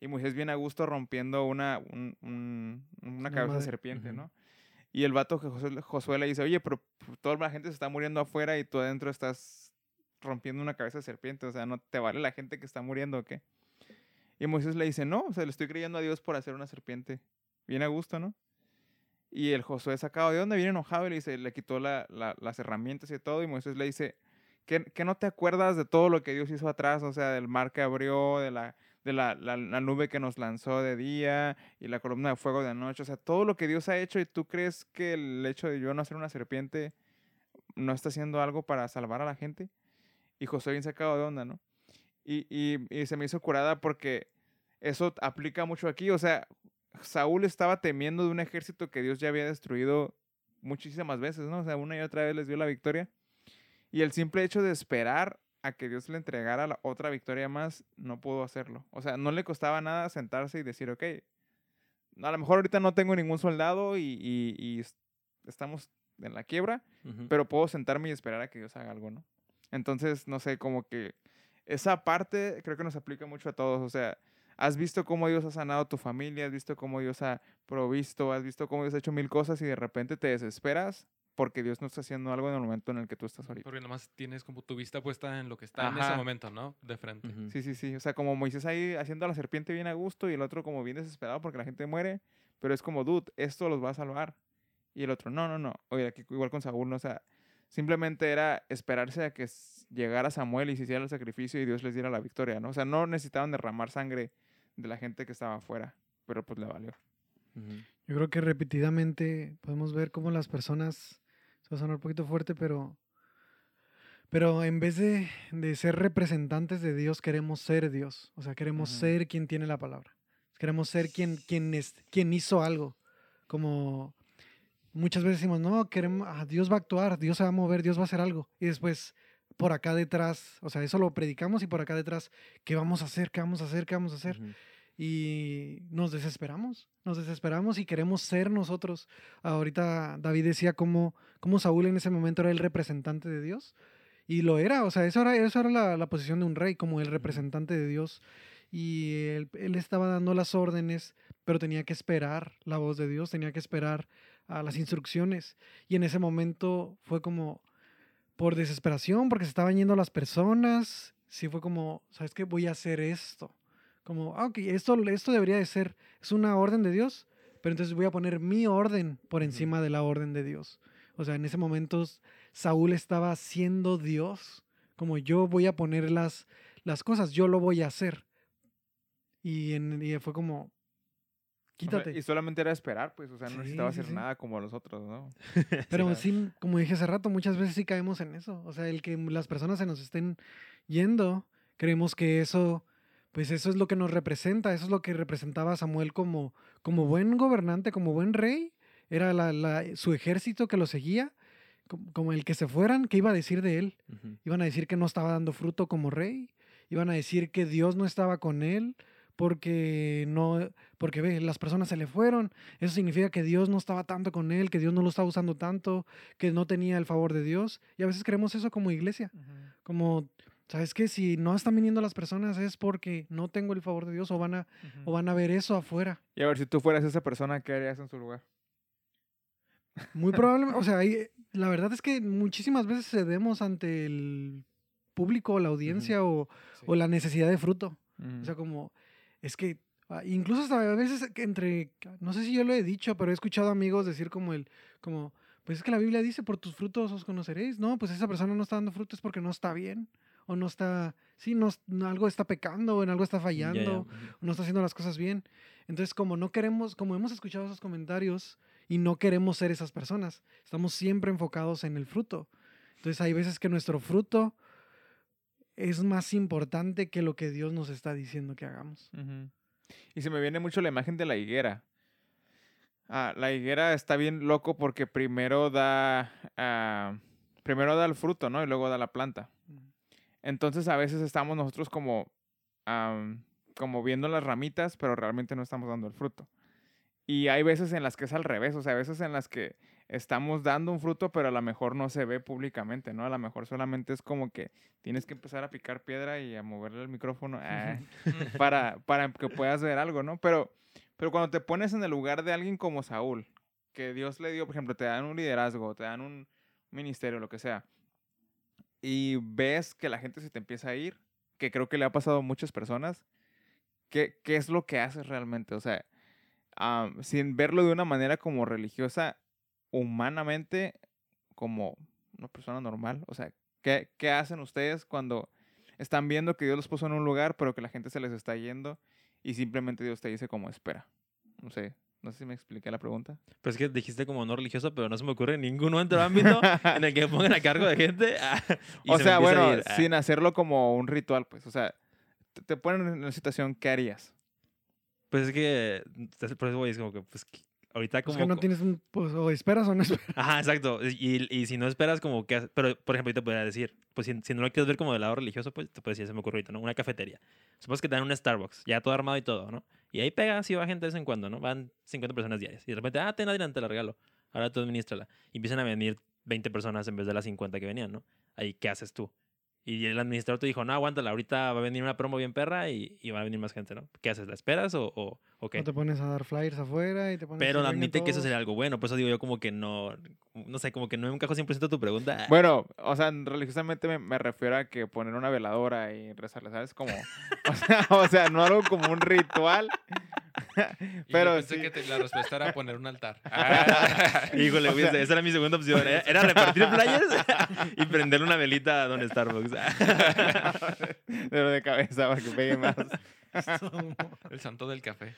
Y Moisés viene a gusto rompiendo una, un- un- una cabeza de serpiente. ¿no? Y el vato que Josué, le dice, oye, pero pues, toda la gente se está muriendo afuera y tú adentro estás rompiendo una cabeza de serpiente. O sea, ¿no te vale la gente que está muriendo o qué? Y Moisés le dice, no, o sea, le estoy creyendo a Dios por hacer una serpiente. Bien a gusto, ¿no? Y el Josué sacado de dónde viene enojado y le dice, le quitó la- la- las herramientas y todo. Y Moisés le dice, ¿qué, qué no te acuerdas de todo lo que Dios hizo atrás? O sea, del mar que abrió, de la, de la, la- la nube que nos lanzó de día y la columna de fuego de noche. O sea, todo lo que Dios ha hecho y tú crees que el hecho de yo no hacer una serpiente no está haciendo algo para salvar a la gente. Y Josué bien sacado de onda, ¿no? Y, y- y se me hizo curada porque eso aplica mucho aquí. O sea, Saúl estaba temiendo de un ejército que Dios ya había destruido muchísimas veces, ¿no? O sea, una y otra vez les dio la victoria. Y el simple hecho de esperar a que Dios le entregara la otra victoria más, no pudo hacerlo. O sea, no le costaba nada sentarse y decir, ok, a lo mejor ahorita no tengo ningún soldado y, y- y es- estamos en la quiebra, pero puedo sentarme y esperar a que Dios haga algo, ¿no? Entonces, no sé, como que esa parte creo que nos aplica mucho a todos. O sea, has visto cómo Dios ha sanado tu familia, has visto cómo Dios ha provisto, has visto cómo Dios ha hecho mil cosas y de repente te desesperas porque Dios no está haciendo algo en el momento en el que tú estás ahorita. Porque nomás tienes como tu vista puesta en lo que está en ese Ajá. momento, ¿no? De frente. Ujú. Sí, sí, sí. O sea, como Moisés ahí haciendo a la serpiente bien a gusto y el otro como bien desesperado porque la gente muere. Pero es como, dude, esto los va a salvar. Y el otro, no, no, no. Oye, aquí igual con Saúl, ¿no? O sea, simplemente era esperarse a que llegara Samuel y se hiciera el sacrificio y Dios les diera la victoria, ¿no? O sea, no necesitaban derramar sangre de la gente que estaba afuera. Pero pues le valió. Ujú. Yo creo que repetidamente podemos ver cómo las personas, se va a sonar un poquito fuerte, pero, pero en vez de, de ser representantes de Dios, queremos ser Dios. O sea, queremos Ujú. ser quien tiene la palabra. Queremos ser quien, quien, es, quien hizo algo. Como muchas veces decimos, no, queremos, ah, Dios va a actuar, Dios se va a mover, Dios va a hacer algo. Y después, por acá detrás, o sea, eso lo predicamos y por acá detrás, ¿qué vamos a hacer? ¿Qué vamos a hacer? ¿Qué vamos a hacer? Y nos desesperamos, nos desesperamos y queremos ser nosotros. Ahorita David decía cómo, cómo Saúl en ese momento era el representante de Dios y lo era, o sea, eso era, eso era la, la posición de un rey, como el representante de Dios y él, él estaba dando las órdenes, pero tenía que esperar la voz de Dios, tenía que esperar a las instrucciones y en ese momento fue como por desesperación, porque se estaban yendo las personas, sí fue como, ¿sabes qué? Voy a hacer esto como, ah, ok, esto, esto debería de ser, es una orden de Dios, pero entonces voy a poner mi orden por encima de la orden de Dios. O sea, en ese momento Saúl estaba siendo Dios, como yo voy a poner las, las cosas, yo lo voy a hacer. Y, en, y fue como, O sea, quítate. y solamente era esperar, pues, o sea, no Sí, necesitaba hacer sí. nada como los otros, ¿no? Pero sí, como dije hace rato, muchas veces sí caemos en eso. O sea, el que las personas se nos estén yendo, creemos que eso, pues eso es lo que nos representa, eso es lo que representaba a Samuel como, como buen gobernante, como buen rey. Era la- la- su ejército que lo seguía, como, como el que se fueran, ¿qué iba a decir de él? Iban a decir que no estaba dando fruto como rey, iban a decir que Dios no estaba con él porque no porque ve, las personas se le fueron, eso significa que Dios no estaba tanto con él, que Dios no lo estaba usando tanto, que no tenía el favor de Dios, y a veces creemos eso como iglesia, como ¿Sabes qué? Si no están viniendo las personas es porque no tengo el favor de Dios o van a, o van a ver eso afuera. Y a ver, si tú fueras esa persona, ¿qué harías en su lugar? Muy probablemente, o sea, hay- la verdad es que muchísimas veces cedemos ante el público o la audiencia o, o la necesidad de fruto. O sea, como, es que, ah, incluso hasta a veces entre, no sé si yo lo he dicho, pero he escuchado amigos decir como el, como, pues es que la Biblia dice, por tus frutos os conoceréis. No, pues esa persona no está dando frutos porque no está bien. O no está, sí, no, algo está pecando, o en algo está ya, fallando, o no está haciendo las cosas bien. Entonces, como no queremos, como hemos escuchado esos comentarios y no queremos ser esas personas, estamos siempre enfocados en el fruto. Entonces, hay veces que nuestro fruto es más importante que lo que Dios nos está diciendo que hagamos. Y se me viene mucho la imagen de la higuera. Ah, la higuera está bien loco porque primero da, ah, primero da el fruto, ¿no? Y luego da la planta. Entonces a veces estamos nosotros como, am, como viendo las ramitas, pero realmente no estamos dando el fruto. Y hay veces en las que es al revés, o sea, hay veces en las que estamos dando un fruto, pero a lo mejor no se ve públicamente, ¿no? A lo mejor solamente es como que tienes que empezar a picar piedra y a moverle el micrófono ah, para, para que puedas ver algo, ¿no? Pero, pero cuando te pones en el lugar de alguien como Saúl, que Dios le dio, por ejemplo, te dan un liderazgo, te dan un ministerio, lo que sea, y ves que la gente se te empieza a ir, que creo que le ha pasado a muchas personas, ¿qué, qué es lo que haces realmente? O sea, am, sin verlo de una manera como religiosa, humanamente, como una persona normal, o sea, ¿qué, qué hacen ustedes cuando están viendo que Dios los puso en un lugar, pero que la gente se les está yendo y simplemente Dios te dice como espera? No sé, no sé si me expliqué la pregunta. Pues es que dijiste como no religioso, pero no se me ocurre ningún otro ámbito en el que me pongan a cargo de gente. ah, y o se sea, bueno, ir, ah. sin hacerlo como un ritual, pues, o sea, te, te ponen en una situación, ¿qué harías? Pues es que, por eso voy, es como que, pues, ahorita Es como... que no tienes un, pues, o esperas o no esperas. Ajá, exacto. Y, y si no esperas como que... Pero, por ejemplo, yo te podría decir, pues si, si no lo quieres ver como del lado religioso, pues te puedes decir, se me ocurrió ahorita, ¿no? Una cafetería. Supongamos que te dan un Starbucks, ya todo armado y todo, ¿no? Y ahí pega, sí va gente de vez en cuando, ¿no? Van 50 personas diarias. Y de repente, ah, ten adelante, la regalo. Ahora tú administrala. Y empiezan a venir 20 personas en vez de las 50 que venían, ¿no? Ahí, ¿qué haces tú? Y el administrador te dijo, no, aguántala, ahorita va a venir una promo bien perra y, y va a venir más gente, ¿no? ¿Qué haces? ¿La esperas o, o, o qué? O te pones a dar flyers afuera y te pones Pero vengan admite que eso sería algo bueno. Por eso digo yo como que no... No sé, como que no me encajo 100% tu pregunta. Bueno, o sea, religiosamente me, me refiero a que poner una veladora y rezarle, ¿sabes? Como, o sea, o sea, no algo como un ritual. Pero yo pensé sí. que te- la respuesta era poner un altar. Híjole, O sea- esa era mi segunda opción. Era, era repartir flyers y prenderle una velita a Don Starbucks. de lo de cabeza para que pegue más. El santo del café.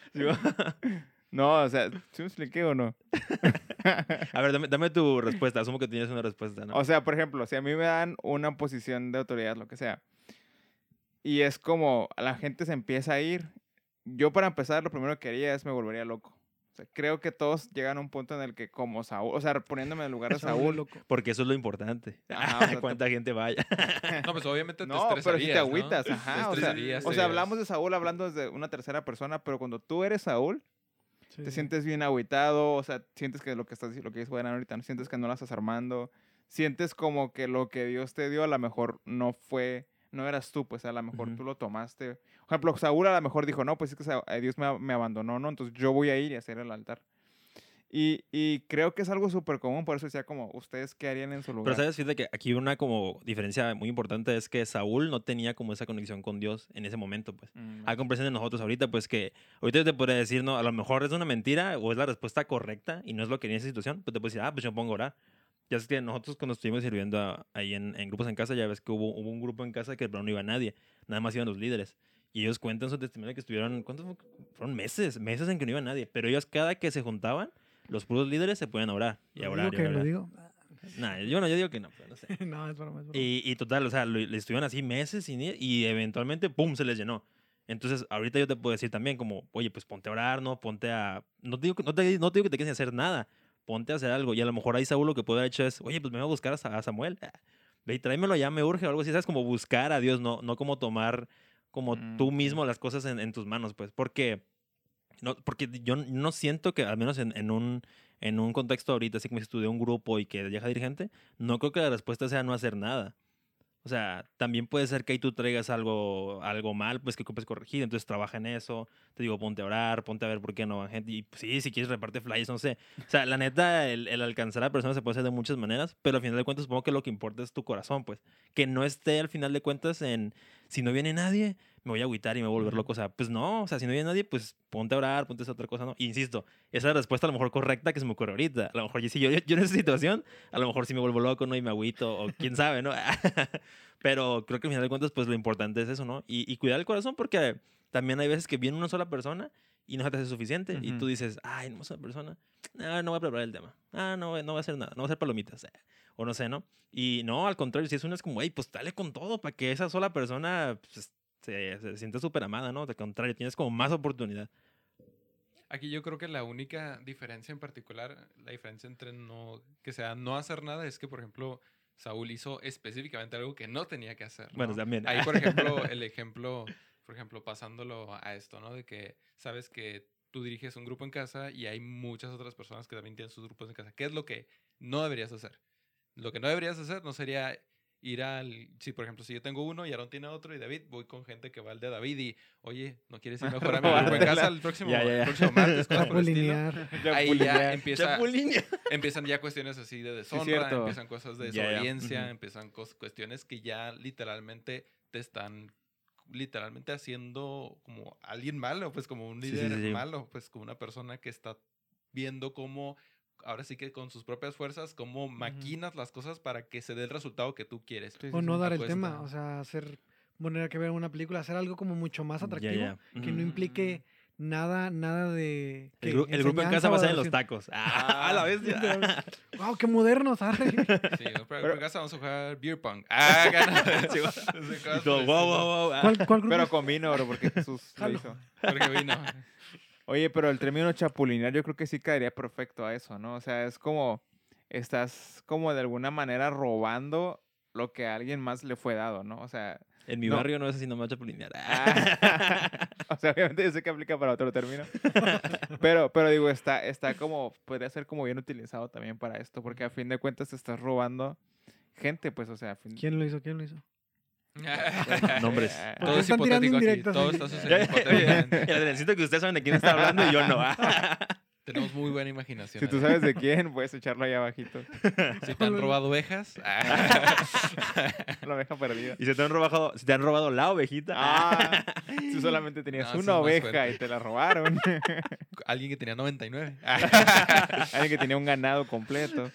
No, o sea, ¿sí me expliqué o no? A ver, dame, dame tu respuesta. Asumo que tienes una respuesta, ¿no? O sea, por ejemplo, si a mí me dan una posición de autoridad, lo que sea, y es como la gente se empieza a ir, yo para empezar lo primero que haría es me volvería loco. O sea, creo que todos llegan a un punto en el que como Saúl, o sea, poniéndome en el lugar de Saúl, loco. Porque eso es lo importante. Ajá, o sea, te- Cuánta gente vaya. No, pues obviamente te No, pero si te agüitas, Te ajá. O sea, estresarías, o sea, hablamos de Saúl hablando desde una tercera persona, pero cuando tú eres Saúl, Sí, te sientes bien agüitado, o sea, sientes que lo que estás lo que dice ahorita, no sientes que no la estás armando, sientes como que lo que Dios te dio a lo mejor no fue, no eras tú, pues a lo mejor Ujú. tú lo tomaste. Por ejemplo, Saúl a lo mejor dijo, no, pues es que eh, Dios me, me abandonó, ¿no? Entonces yo voy a ir y hacer el altar. Y, y creo que es algo súper común, por eso decía como, ¿ustedes qué harían en su lugar? Pero sabes, fíjate que aquí una como diferencia muy importante es que Saúl no tenía como esa conexión con Dios en ese momento, pues. Mm, A comparación de nosotros ahorita, pues que ahorita yo te podría decir, no, a lo mejor es una mentira o es la respuesta correcta y no es lo que en esa situación, pues te puedes decir, ah, pues yo me pongo a orar. Ya es que nosotros cuando estuvimos sirviendo a- ahí en, en grupos en casa, ya ves que hubo, hubo un grupo en casa que de no iba nadie, nada más iban los líderes. Y ellos cuentan su testimonio que estuvieron, ¿cuántos fue? fueron meses? Meses en que no iba nadie. Pero ellos cada que se juntaban, los puros líderes se pueden orar. Y a orar, digo y a que lo orar. digo. Nah, yo no, yo digo que no, pero no sé. no, es broma, es broma. Y, y total, o sea, lo- le estuvieron así meses sin ir y eventualmente, ¡pum!, se les llenó. Entonces, ahorita yo te puedo decir también como, oye, pues ponte a orar, ¿no? Ponte a... No te digo, que- no te, no te digo que te sin hacer nada. Ponte a hacer algo. Y a lo mejor ahí Saúl lo que puede haber hecho es, oye, pues me voy a buscar a, Sa- a Samuel. Ve y tráemelo ya, me urge o algo así. ¿Sabes? Como buscar a Dios, no, no como tomar como Mm, tú ok. mismo las cosas en, en tus manos, pues. Porque, no, porque yo no siento que, al menos en, en un, en un contexto ahorita, así como estudié un grupo y que deja de ir gente, no creo que la respuesta sea no hacer nada. O sea, también puede ser que ahí tú traigas algo, algo mal, pues que ocupes corregir, entonces trabaja en eso. Te digo, ponte a orar, ponte a ver por qué no van gente. Y pues, sí, si quieres reparte flyers, no sé. O sea, la neta, el, el alcanzar a personas se puede hacer de muchas maneras, pero al final de cuentas supongo que lo que importa es tu corazón, pues. Que no esté al final de cuentas en, si no viene nadie, me voy a agüitar y me voy a volver loco. O sea, pues no, o sea, si no hay nadie, pues ponte a orar, ponte a hacer otra cosa, ¿no? Y insisto, esa es la respuesta a lo mejor correcta que se me ocurre ahorita. A lo mejor si yo, yo en esa situación, a lo mejor si me vuelvo loco, ¿no? Y me agüito, o quién sabe, ¿no? Pero creo que al final de cuentas, pues lo importante es eso, ¿no? Y, y cuidar el corazón porque también hay veces que viene una sola persona y no se te hace suficiente. Y tú dices, ay, no es una persona, no, no voy a preparar el tema. Ah, no, no va a hacer nada, no va a hacer palomitas. Eh, o no sé, ¿no? Y no, al contrario, si es una es como, hey, pues dale con todo para que esa sola persona pues, se, se sienta súper amada, ¿no? Al contrario, tienes como más oportunidad. Aquí yo creo que la única diferencia en particular, la diferencia entre no, que sea no hacer nada, es que, por ejemplo, Saúl hizo específicamente algo que no tenía que hacer. Bueno, también. Ahí, por ejemplo, el ejemplo por ejemplo, pasándolo a esto, ¿no? De que sabes que tú diriges un grupo en casa y hay muchas otras personas que también tienen sus grupos en casa. ¿Qué es lo que no deberías hacer? Lo que no deberías hacer no sería ir al... Si, por ejemplo, si yo tengo uno y Aaron tiene otro y David, voy con gente que va al de David y, oye, ¿no quieres ir mejor a mi grupo en casa el próximo, El próximo martes? Ahí ya empieza, empiezan ya cuestiones así de deshonra, empiezan cosas de desobediencia, empiezan cuestiones que ya literalmente te están literalmente haciendo como alguien malo, pues como un líder malo, pues como una persona que está viendo cómo, ahora sí que con sus propias fuerzas, cómo maquinas las cosas para que se dé el resultado que tú quieres. o no dar el tema, o sea, hacer, poner que ver una película, hacer algo como mucho más atractivo, que no implique nada, nada de. El, grupo en casa va a ser en los tacos. ¡Ah! la vez ¡Wow! ¡Qué moderno, ¿sabes? Sí, pero, en casa vamos a jugar beer pong. ¡Ah! wow, wow, wow. ¿Cuál, pero con vino, bro, porque Jesús lo hizo. Porque vino. Oye, pero el término chapulinear yo creo que sí caería perfecto a eso, ¿no? O sea, es como. Estás como de alguna manera robando lo que a alguien más le fue dado, ¿no? O sea, en mi barrio no es así nomás chapulinear. Ah. o sea, obviamente yo sé que aplica para otro término. pero, pero digo, está, está como, podría ser como bien utilizado también para esto, porque a fin de cuentas te estás robando gente, pues, o sea. Fin... ¿Quién lo hizo? ¿Quién lo hizo? Nombres. Todo es hipotético aquí. Todo está sucediendo Necesito que ustedes saben de quién está hablando y yo no. Tenemos muy buena imaginación. Si tú sabes de quién, puedes echarlo ahí abajito. Si te han robado ovejas. la oveja perdida. Y si te han robado, si te han robado la ovejita. Ah, tú solamente tenías una oveja y te la robaron. Alguien que tenía 99. Alguien que tenía un ganado completo.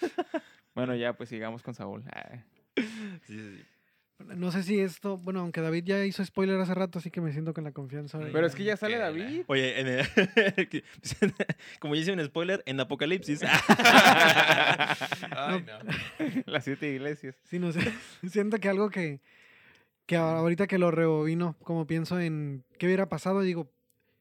Bueno, ya pues sigamos con Saúl. Sí, sí, sí. No sé si esto, bueno, aunque David ya hizo spoiler hace rato, así que me siento con la confianza. Pero es que ya sale David. Oye, como ya hice un spoiler, en Apocalipsis. Ay, no. Las siete iglesias. Sí, no sé. Siento que algo que, que ahorita que lo rebobino, como pienso en qué hubiera pasado, digo,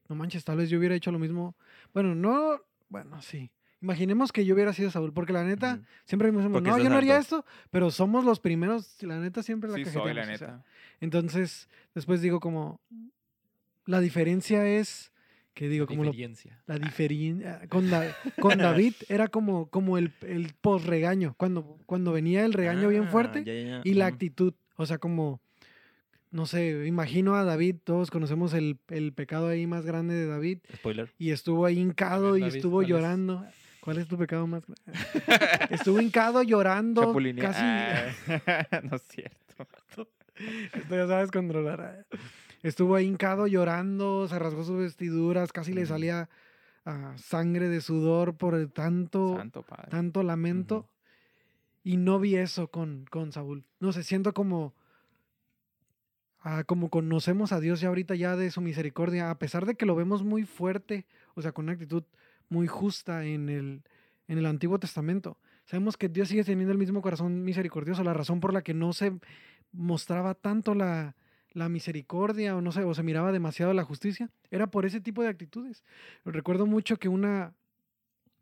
no manches, tal vez yo hubiera hecho lo mismo. Bueno, no, bueno, sí. Imaginemos que yo hubiera sido Saúl, porque la neta, siempre me decimos, no, yo no haría esto, pero somos los primeros, la neta siempre la sí, soy, la neta. entonces, después digo como, la diferencia es, que digo, como diferencia. la diferencia, con, con David era como, como el, el post-regaño, cuando, cuando venía el regaño bien fuerte ah, y la actitud, o sea, como, no sé, imagino a David, todos conocemos el, el, pecado ahí más grande de David. Spoiler. Y estuvo ahí hincado y estuvo llorando. ¿Cuál es tu pecado más grande? Estuvo hincado llorando. Casi. Ah, no es cierto. Esto ya sabes controlar. Estuvo ahí hincado llorando, se rasgó sus vestiduras, casi le salía ah, sangre de sudor por el tanto, tanto lamento. Y no vi eso con, con Saúl. No sé, siento como, ah, como conocemos a Dios ya ahorita ya de su misericordia, a pesar de que lo vemos muy fuerte, o sea, con una actitud muy justa en el, en el Antiguo Testamento. Sabemos que Dios sigue teniendo el mismo corazón misericordioso, la razón por la que no se mostraba tanto la, la misericordia o no sé, o se miraba demasiado la justicia, era por ese tipo de actitudes. Recuerdo mucho que una,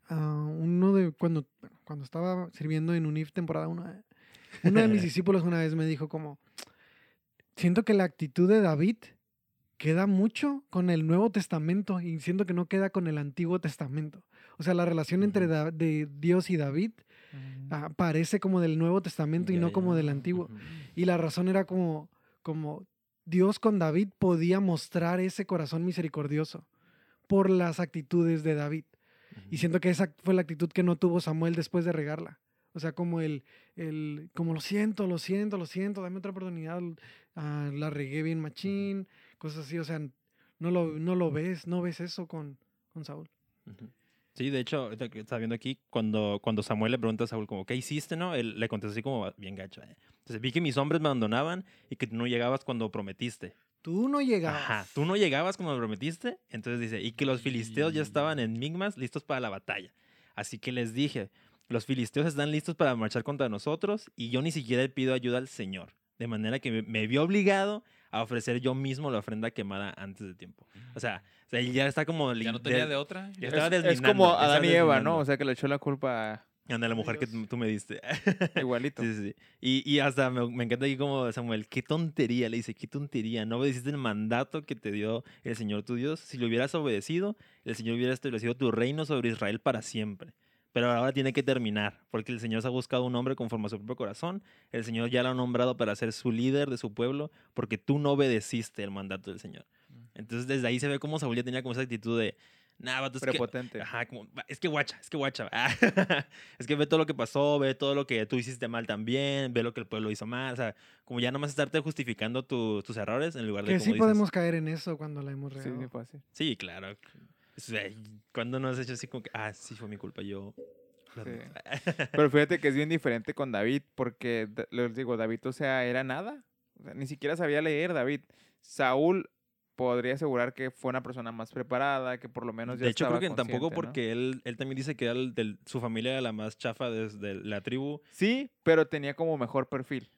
ah, uno de, cuando, cuando estaba sirviendo en UNIF temporada 1, uno de mis discípulos una vez me dijo como, siento que la actitud de David queda mucho con el Nuevo Testamento y siento que no queda con el Antiguo Testamento. O sea, la relación entre de Dios y David uh parece como del Nuevo Testamento y no como del Antiguo. Y la razón era como, como Dios con David podía mostrar ese corazón misericordioso por las actitudes de David. Y siento que esa fue la actitud que no tuvo Samuel después de regarla. O sea, como el, el como lo siento, lo siento, lo siento, dame otra oportunidad, ah, la regué bien machín, cosas así, o sea, no lo, no lo ves, no ves eso con, con Saúl. Sí, de hecho, estaba viendo aquí, cuando, cuando Samuel le pregunta a Saúl como, ¿qué hiciste, no? Él le contesta así como, bien gacho. eh. Entonces, vi que mis hombres me abandonaban y que tú no llegabas cuando prometiste. Tú no llegabas. Ajá, tú no llegabas cuando me prometiste. Entonces dice, y que los filisteos ya estaban en Migmas listos para la batalla. Así que les dije, los filisteos están listos para marchar contra nosotros y yo ni siquiera le pido ayuda al Señor. De manera que me, me vio obligado a ofrecer yo mismo la ofrenda quemada antes de tiempo. O sea, o sea, él ya está como... Ya no tenía de- de otra. ya Es, estaba es deslindando, como Adán y Eva, ¿no? O sea, que le echó la culpa a- Anda, la mujer que Dios. tú tú me diste. igualito. Sí, sí, sí. Y, y hasta me, me encanta aquí como Samuel, qué tontería, le dice, qué tontería, no obedeciste el mandato que te dio el Señor tu Dios. Si lo hubieras obedecido, el Señor hubiera establecido tu reino sobre Israel para siempre. Pero ahora tiene que terminar, porque el Señor se ha buscado un hombre conforme a su propio corazón. El Señor ya lo ha nombrado para ser su líder de su pueblo, porque tú no obedeciste el mandato del Señor. Entonces desde ahí se ve como Saúl ya tenía como esa actitud de, nah, vato, es que, Prepotente. Ajá, como, "Va, es que guacha, es que guacha. es que ve todo lo que pasó, ve todo lo que tú hiciste mal también, ve lo que el pueblo hizo mal. O sea, como ya nomás estarte justificando tu- tus errores en lugar de Que como sí dices, podemos caer en eso cuando la hemos regado. sí. Sí, claro. O sea, cuando no has hecho así como que, ah, sí fue mi culpa, yo... lo Sí. admito". Pero fíjate que es bien diferente con David, porque les digo, David, o sea, era nada. O sea, ni siquiera sabía leer David. Saúl podría asegurar que fue una persona más preparada, que por lo menos ya de hecho, creo que tampoco porque él, él también dice que era el del- su familia era la más chafa desde la tribu. Sí, pero tenía como mejor perfil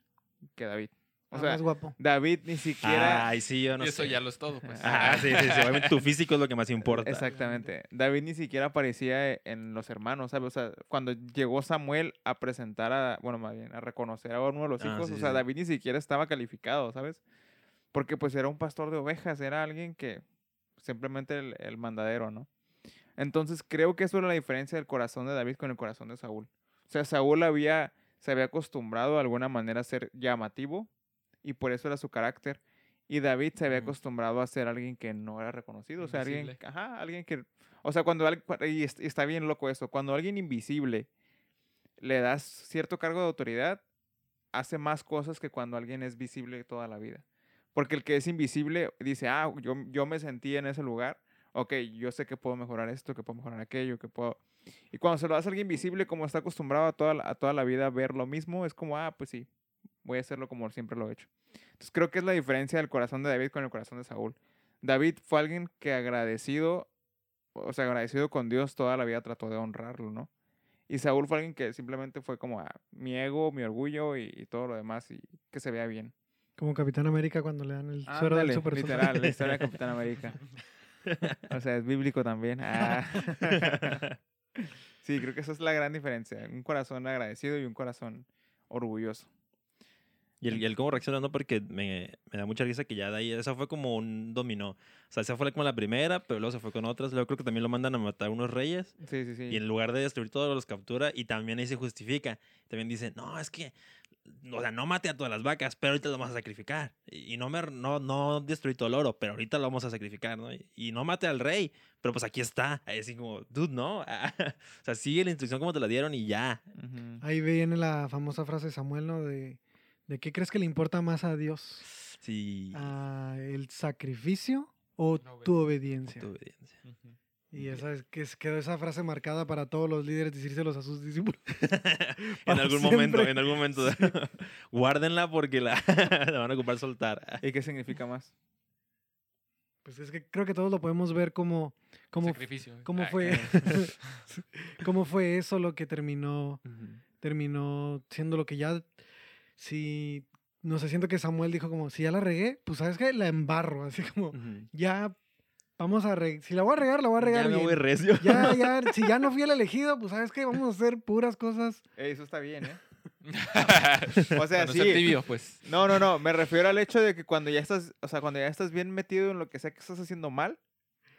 que David. O Ah, sea, más guapo. David ni siquiera... Ay, sí, yo no y eso sé. ya lo es todo, pues. Ah, sí, sí, sí. Obviamente tu físico es lo que más importa. Exactamente. David ni siquiera aparecía en los hermanos, ¿sabes? O sea, cuando llegó Samuel a presentar a, bueno, más bien, a reconocer a uno de los Ah, hijos, sí, o sea, sí. David ni siquiera estaba calificado, ¿sabes? Porque pues era un pastor de ovejas, era alguien que simplemente el, el mandadero, ¿no? Entonces creo que eso era la diferencia del corazón de David con el corazón de Saúl. O sea, Saúl había, se había acostumbrado de alguna manera a ser llamativo y por eso era su carácter. Y David se había acostumbrado a ser alguien que no era reconocido. O sea, alguien, ajá, alguien que, o sea, cuando alguien, y es- y está bien loco eso, cuando alguien invisible le das cierto cargo de autoridad, hace más cosas que cuando alguien es visible toda la vida. Porque el que es invisible dice, ah, yo, yo me sentí en ese lugar, ok, yo sé que puedo mejorar esto, que puedo mejorar aquello, que puedo... Y cuando se lo das a alguien visible, como está acostumbrado a toda, la- a toda la vida a ver lo mismo, es como, ah, pues sí, voy a hacerlo como siempre lo he hecho. Entonces creo que es la diferencia del corazón de David con el corazón de Saúl. David fue alguien que agradecido, o sea, agradecido con Dios toda la vida trató de honrarlo, ¿no? Y Saúl fue alguien que simplemente fue como ah, mi ego, mi orgullo y, y todo lo demás y que se vea bien. Como Capitán América cuando le dan el suero del Ándale, super literal, la historia de Capitán América. O sea, es bíblico también. Ah. Sí, creo que esa es la gran diferencia. Un corazón agradecido y un corazón orgulloso. Y el, y el cómo reacciona, ¿no? Porque me, me da mucha risa que ya de ahí, esa fue como un dominó. O sea, esa fue como la primera, pero luego se fue con otras. Luego creo que también lo mandan a matar unos reyes. Sí, sí, sí. Y en lugar de destruir todo, los captura y también ahí se justifica. También dice, no, es que, o sea, no mate a todas las vacas, pero ahorita lo vamos a sacrificar. Y, y no, me, no, no destruí todo el oro, pero ahorita lo vamos a sacrificar, ¿no? Y, y no mate al rey, pero pues aquí está. Ahí así como, dude, no. o sea, sigue la instrucción como te la dieron y ya. Ujú. Ahí viene la famosa frase de Samuel, ¿no? De, de qué crees que le importa más a Dios, Sí. ¿A ¿el sacrificio o tu obediencia? tu obediencia. Y esa es que quedó esa frase marcada para todos los líderes decírselos a sus discípulos. en algún momento, en algún momento. Guárdenla porque la, la van a ocupar soltar. ¿Y qué significa más? Pues es que creo que todos lo podemos ver como, como, Sacrificio. cómo fue, cómo fue eso lo que terminó, terminó siendo lo que ya, si, no sé, siento que Samuel dijo como, si ya la regué, pues sabes que la embarro, así como, ya vamos a regar, si la voy a regar, la voy a regar Ya me voy recio. Ya, ya, si ya no fui el elegido, pues sabes que vamos a hacer puras cosas. Ey, eso está bien, ¿eh? o sea, sea, sí. tibio, pues. No, no, no. Me refiero al hecho de que cuando ya estás, o sea, cuando ya estás bien metido en lo que sea que estás haciendo mal,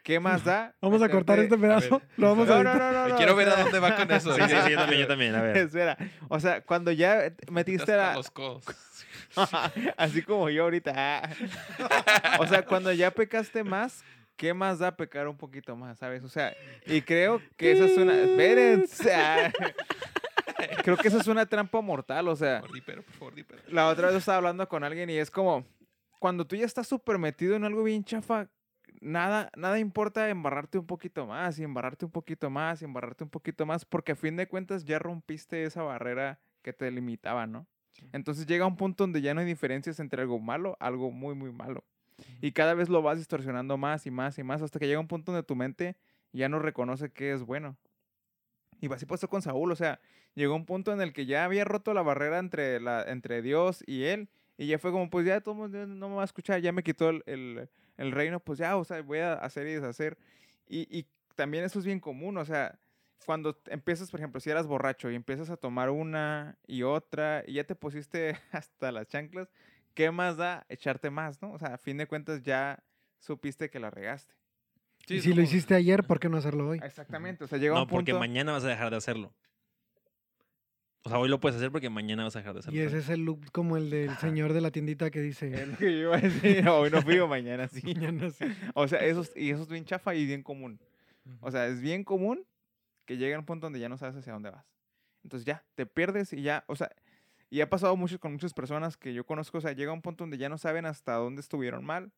¿qué más da? Vamos a cortar este pedazo, lo vamos a No, no, editar. no, no. no, Quiero ver a dónde va con eso. Sí, sí, sí, yo también, yo también. A ver. Espera, o sea, cuando ya metiste Hasta la... los codos. Así como yo ahorita. ah. o sea, cuando ya pecaste más, ¿qué más da pecar un poquito más, sabes? O sea, y creo que esa es una... Espérense. ah. Creo que esa es una trampa mortal, o sea... Por favor, di pero, por favor. La otra vez estaba hablando con alguien y es como cuando tú ya estás súper metido en algo bien chafa, nada, nada importa embarrarte un poquito más y embarrarte un poquito más y embarrarte un poquito más, porque a fin de cuentas ya rompiste esa barrera que te limitaba, ¿no? Entonces llega un punto donde ya no hay diferencias entre algo malo, algo muy, muy malo. Y cada vez lo vas distorsionando más y más y más hasta que llega un punto donde tu mente ya no reconoce qué es bueno. Y así pasó con Saúl, o sea, llegó un punto en el que ya había roto la barrera entre, la, entre Dios y él, y ya fue como, pues ya todo el mundo no me va a escuchar, ya me quitó el, el, el reino, pues ya, o sea, voy a hacer y deshacer. Y, y también eso es bien común, o sea, cuando empiezas, por ejemplo, si eras borracho y empiezas a tomar una y otra y ya te pusiste hasta las chanclas, ¿qué más da echarte más, no? O sea, a fin de cuentas ya supiste que la regaste. y si lo hiciste ayer, ¿por qué no hacerlo hoy? Exactamente, o sea, llega no, un punto... porque mañana vas a dejar de hacerlo. O sea, hoy lo puedes hacer porque mañana vas a dejar de hacerlo. Y ese es el loop como el del señor de la tiendita que dice... Es lo que yo iba a decir, hoy no fui o mañana sí. Mañana sí. O sea, eso, es- y eso es bien chafa y bien común. O sea, es bien común que llegue a un punto donde ya no sabes hacia dónde vas. Entonces ya, te pierdes y ya, o sea, y ha pasado mucho con muchas personas que yo conozco, o sea, llega un punto donde ya no saben hasta dónde estuvieron mal.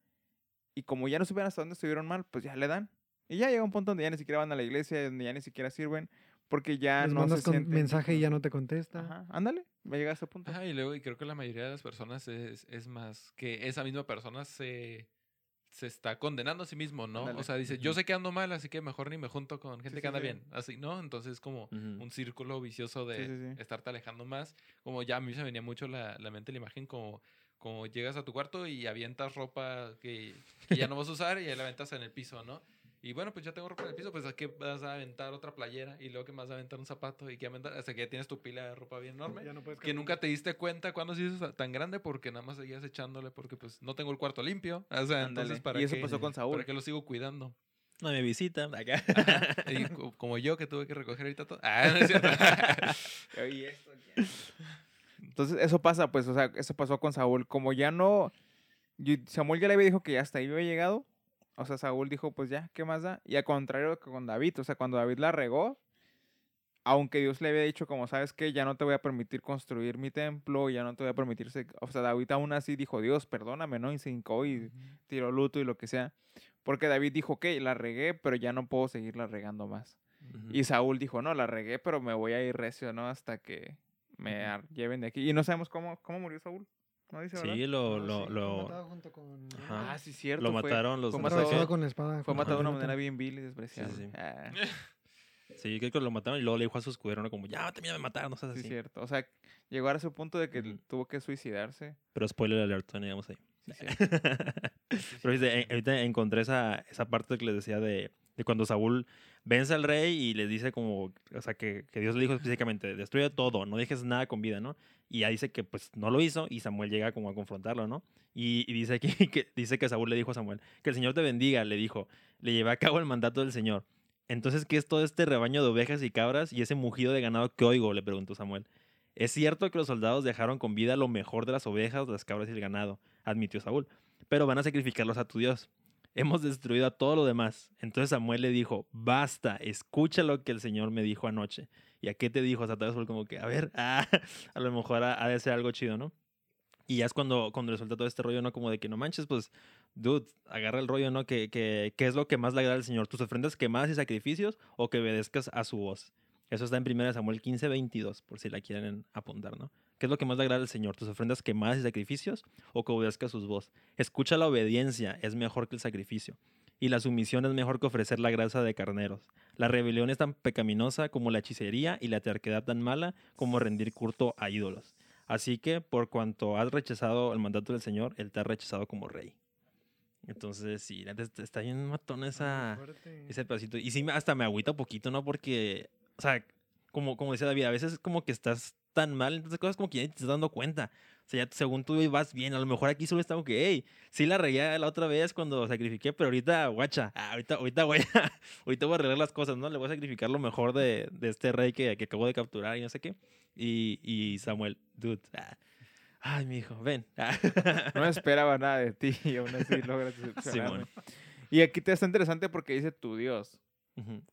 Y como ya no supieron hasta dónde estuvieron mal, pues ya le dan. Y ya llega un punto donde ya ni siquiera van a la iglesia, donde ya ni siquiera sirven, porque ya Les no mandas se con sienten- mensaje y ya no te contesta. Ajá, ándale, va a llegar a ese punto. Ajá, y luego, y creo que la mayoría de las personas es, es más que esa misma persona se, se está condenando a sí mismo, ¿no? Ándale. O sea, dice, yo sé que ando mal, así que mejor ni me junto con gente Sí, que sí, anda sí. bien. Así, ¿no? Entonces es como un círculo vicioso de Sí, sí, sí. estarte alejando más. Como ya a mí se me venía mucho la, la mente la imagen como, como llegas a tu cuarto y avientas ropa que, que ya no vas a usar y ahí la aventas en el piso, ¿no? Y bueno, pues ya tengo ropa en el piso, pues ¿a qué vas a aventar otra playera? Y luego que vas a aventar un zapato y que aventar, hasta que ya tienes tu pila de ropa bien enorme. Ya no puedes Que nunca te diste cuenta cuando se hizo tan grande porque nada más seguías echándole porque pues no tengo el cuarto limpio. O sea, entonces para y eso qué, pasó con Saúl. ¿para qué lo sigo cuidando? No me visita. Acá. Y co- como yo que tuve que recoger ahorita todo. Ah, no es cierto. Oye, esto ya. Entonces, eso pasa, pues, o sea, eso pasó con Saúl. Como ya no. Samuel ya le había dijo que ya hasta ahí había llegado. O sea, Saúl dijo, pues ya, ¿qué más da? Y al contrario que con David, o sea, cuando David la regó, aunque Dios le había dicho, como sabes que ya no te voy a permitir construir mi templo, ya no te voy a permitir. se-". O sea, David aún así dijo, Dios, perdóname, ¿no? Y se hincó y tiró luto y lo que sea. Porque David dijo, ok, la regué, pero ya no puedo seguirla regando más. Y Saúl dijo, no, la regué, pero me voy a ir recio, ¿no? Hasta que me lleven de aquí. Y no sabemos cómo, cómo murió Saúl. ¿No dice, verdad? Sí, lo, No, lo, sí, lo, matado junto con- Ajá. Ah, sí, cierto. lo fue- mataron los fue matado- con espada. Fue matado de una manera bien vil y despreciable. sí. Ah, Sí, creo que lo mataron y luego le dijo a su escudero, ¿no? Como, ya, también me mataron, no seas sí, así. cierto. O sea, llegó a ese punto de que tuvo que suicidarse. Pero spoiler alert, no digamos ahí. Sí. Pero dice, ahorita encontré esa, esa parte que les decía de, de cuando Saúl vence al rey y le dice como, o sea, que, Dios le dijo específicamente, destruye todo, no dejes nada con vida, ¿no? Y ya dice que pues no lo hizo y Samuel llega como a confrontarlo, ¿no? Y, y dice, aquí, que, dice que Saúl le dijo a Samuel, que el Señor te bendiga, le dijo, le llevé a cabo el mandato del Señor. Entonces, ¿qué es todo este rebaño de ovejas y cabras y ese mugido de ganado que oigo? Le preguntó Samuel. Es cierto que los soldados dejaron con vida lo mejor de las ovejas, las cabras y el ganado, admitió Saúl, pero van a sacrificarlos a tu Dios. Hemos destruido a todo lo demás. Entonces Samuel le dijo, basta, escucha lo que el Señor me dijo anoche. ¿Y a qué te dijo? O sea, tal vez fue como que, a ver, ah, a lo mejor ha, de ser algo chido, ¿no? Y ya es cuando, cuando le suelta todo este rollo, ¿no? Como de que no manches, pues, dude, agarra el rollo, ¿no? Que, que, ¿Qué es lo que más le agrada al Señor? ¿Tus ofrendas quemadas y sacrificios o que obedezcas a su voz? Eso está en 1 Samuel 15, 22, por si la quieren apuntar, ¿no? ¿Qué es lo que más le agrada al Señor? ¿Tus ofrendas quemadas y sacrificios o que obedezcas sus voz? Escucha la obediencia, es mejor que el sacrificio. Y la sumisión es mejor que ofrecer la grasa de carneros. La rebelión es tan pecaminosa como la hechicería y la terquedad tan mala como rendir culto a ídolos. Así que, por cuanto has rechazado el mandato del Señor, Él te ha rechazado como rey. Entonces, sí, está bien matón esa, ese pedacito. Y sí, hasta me agüita un poquito, ¿no? Porque, o sea, como, como decía David, a veces es como que estás tan mal, entonces cosas como que ya te estás dando cuenta. O sea, ya según tú vas bien, a lo mejor aquí solo está como que, hey, sí la regué la otra vez cuando sacrifiqué, pero ahorita, guacha, ah, ahorita, ahorita voy a, ahorita voy a arreglar las cosas, ¿no? Le voy a sacrificar lo mejor de, de este rey que, que acabo de capturar y no sé qué. Y, y Samuel, dude, ah, ay, mi hijo, ven. ah. No esperaba nada de ti y aún así logras Simón. decepcionarme. Y aquí te está interesante porque dice tu Dios. Ujú.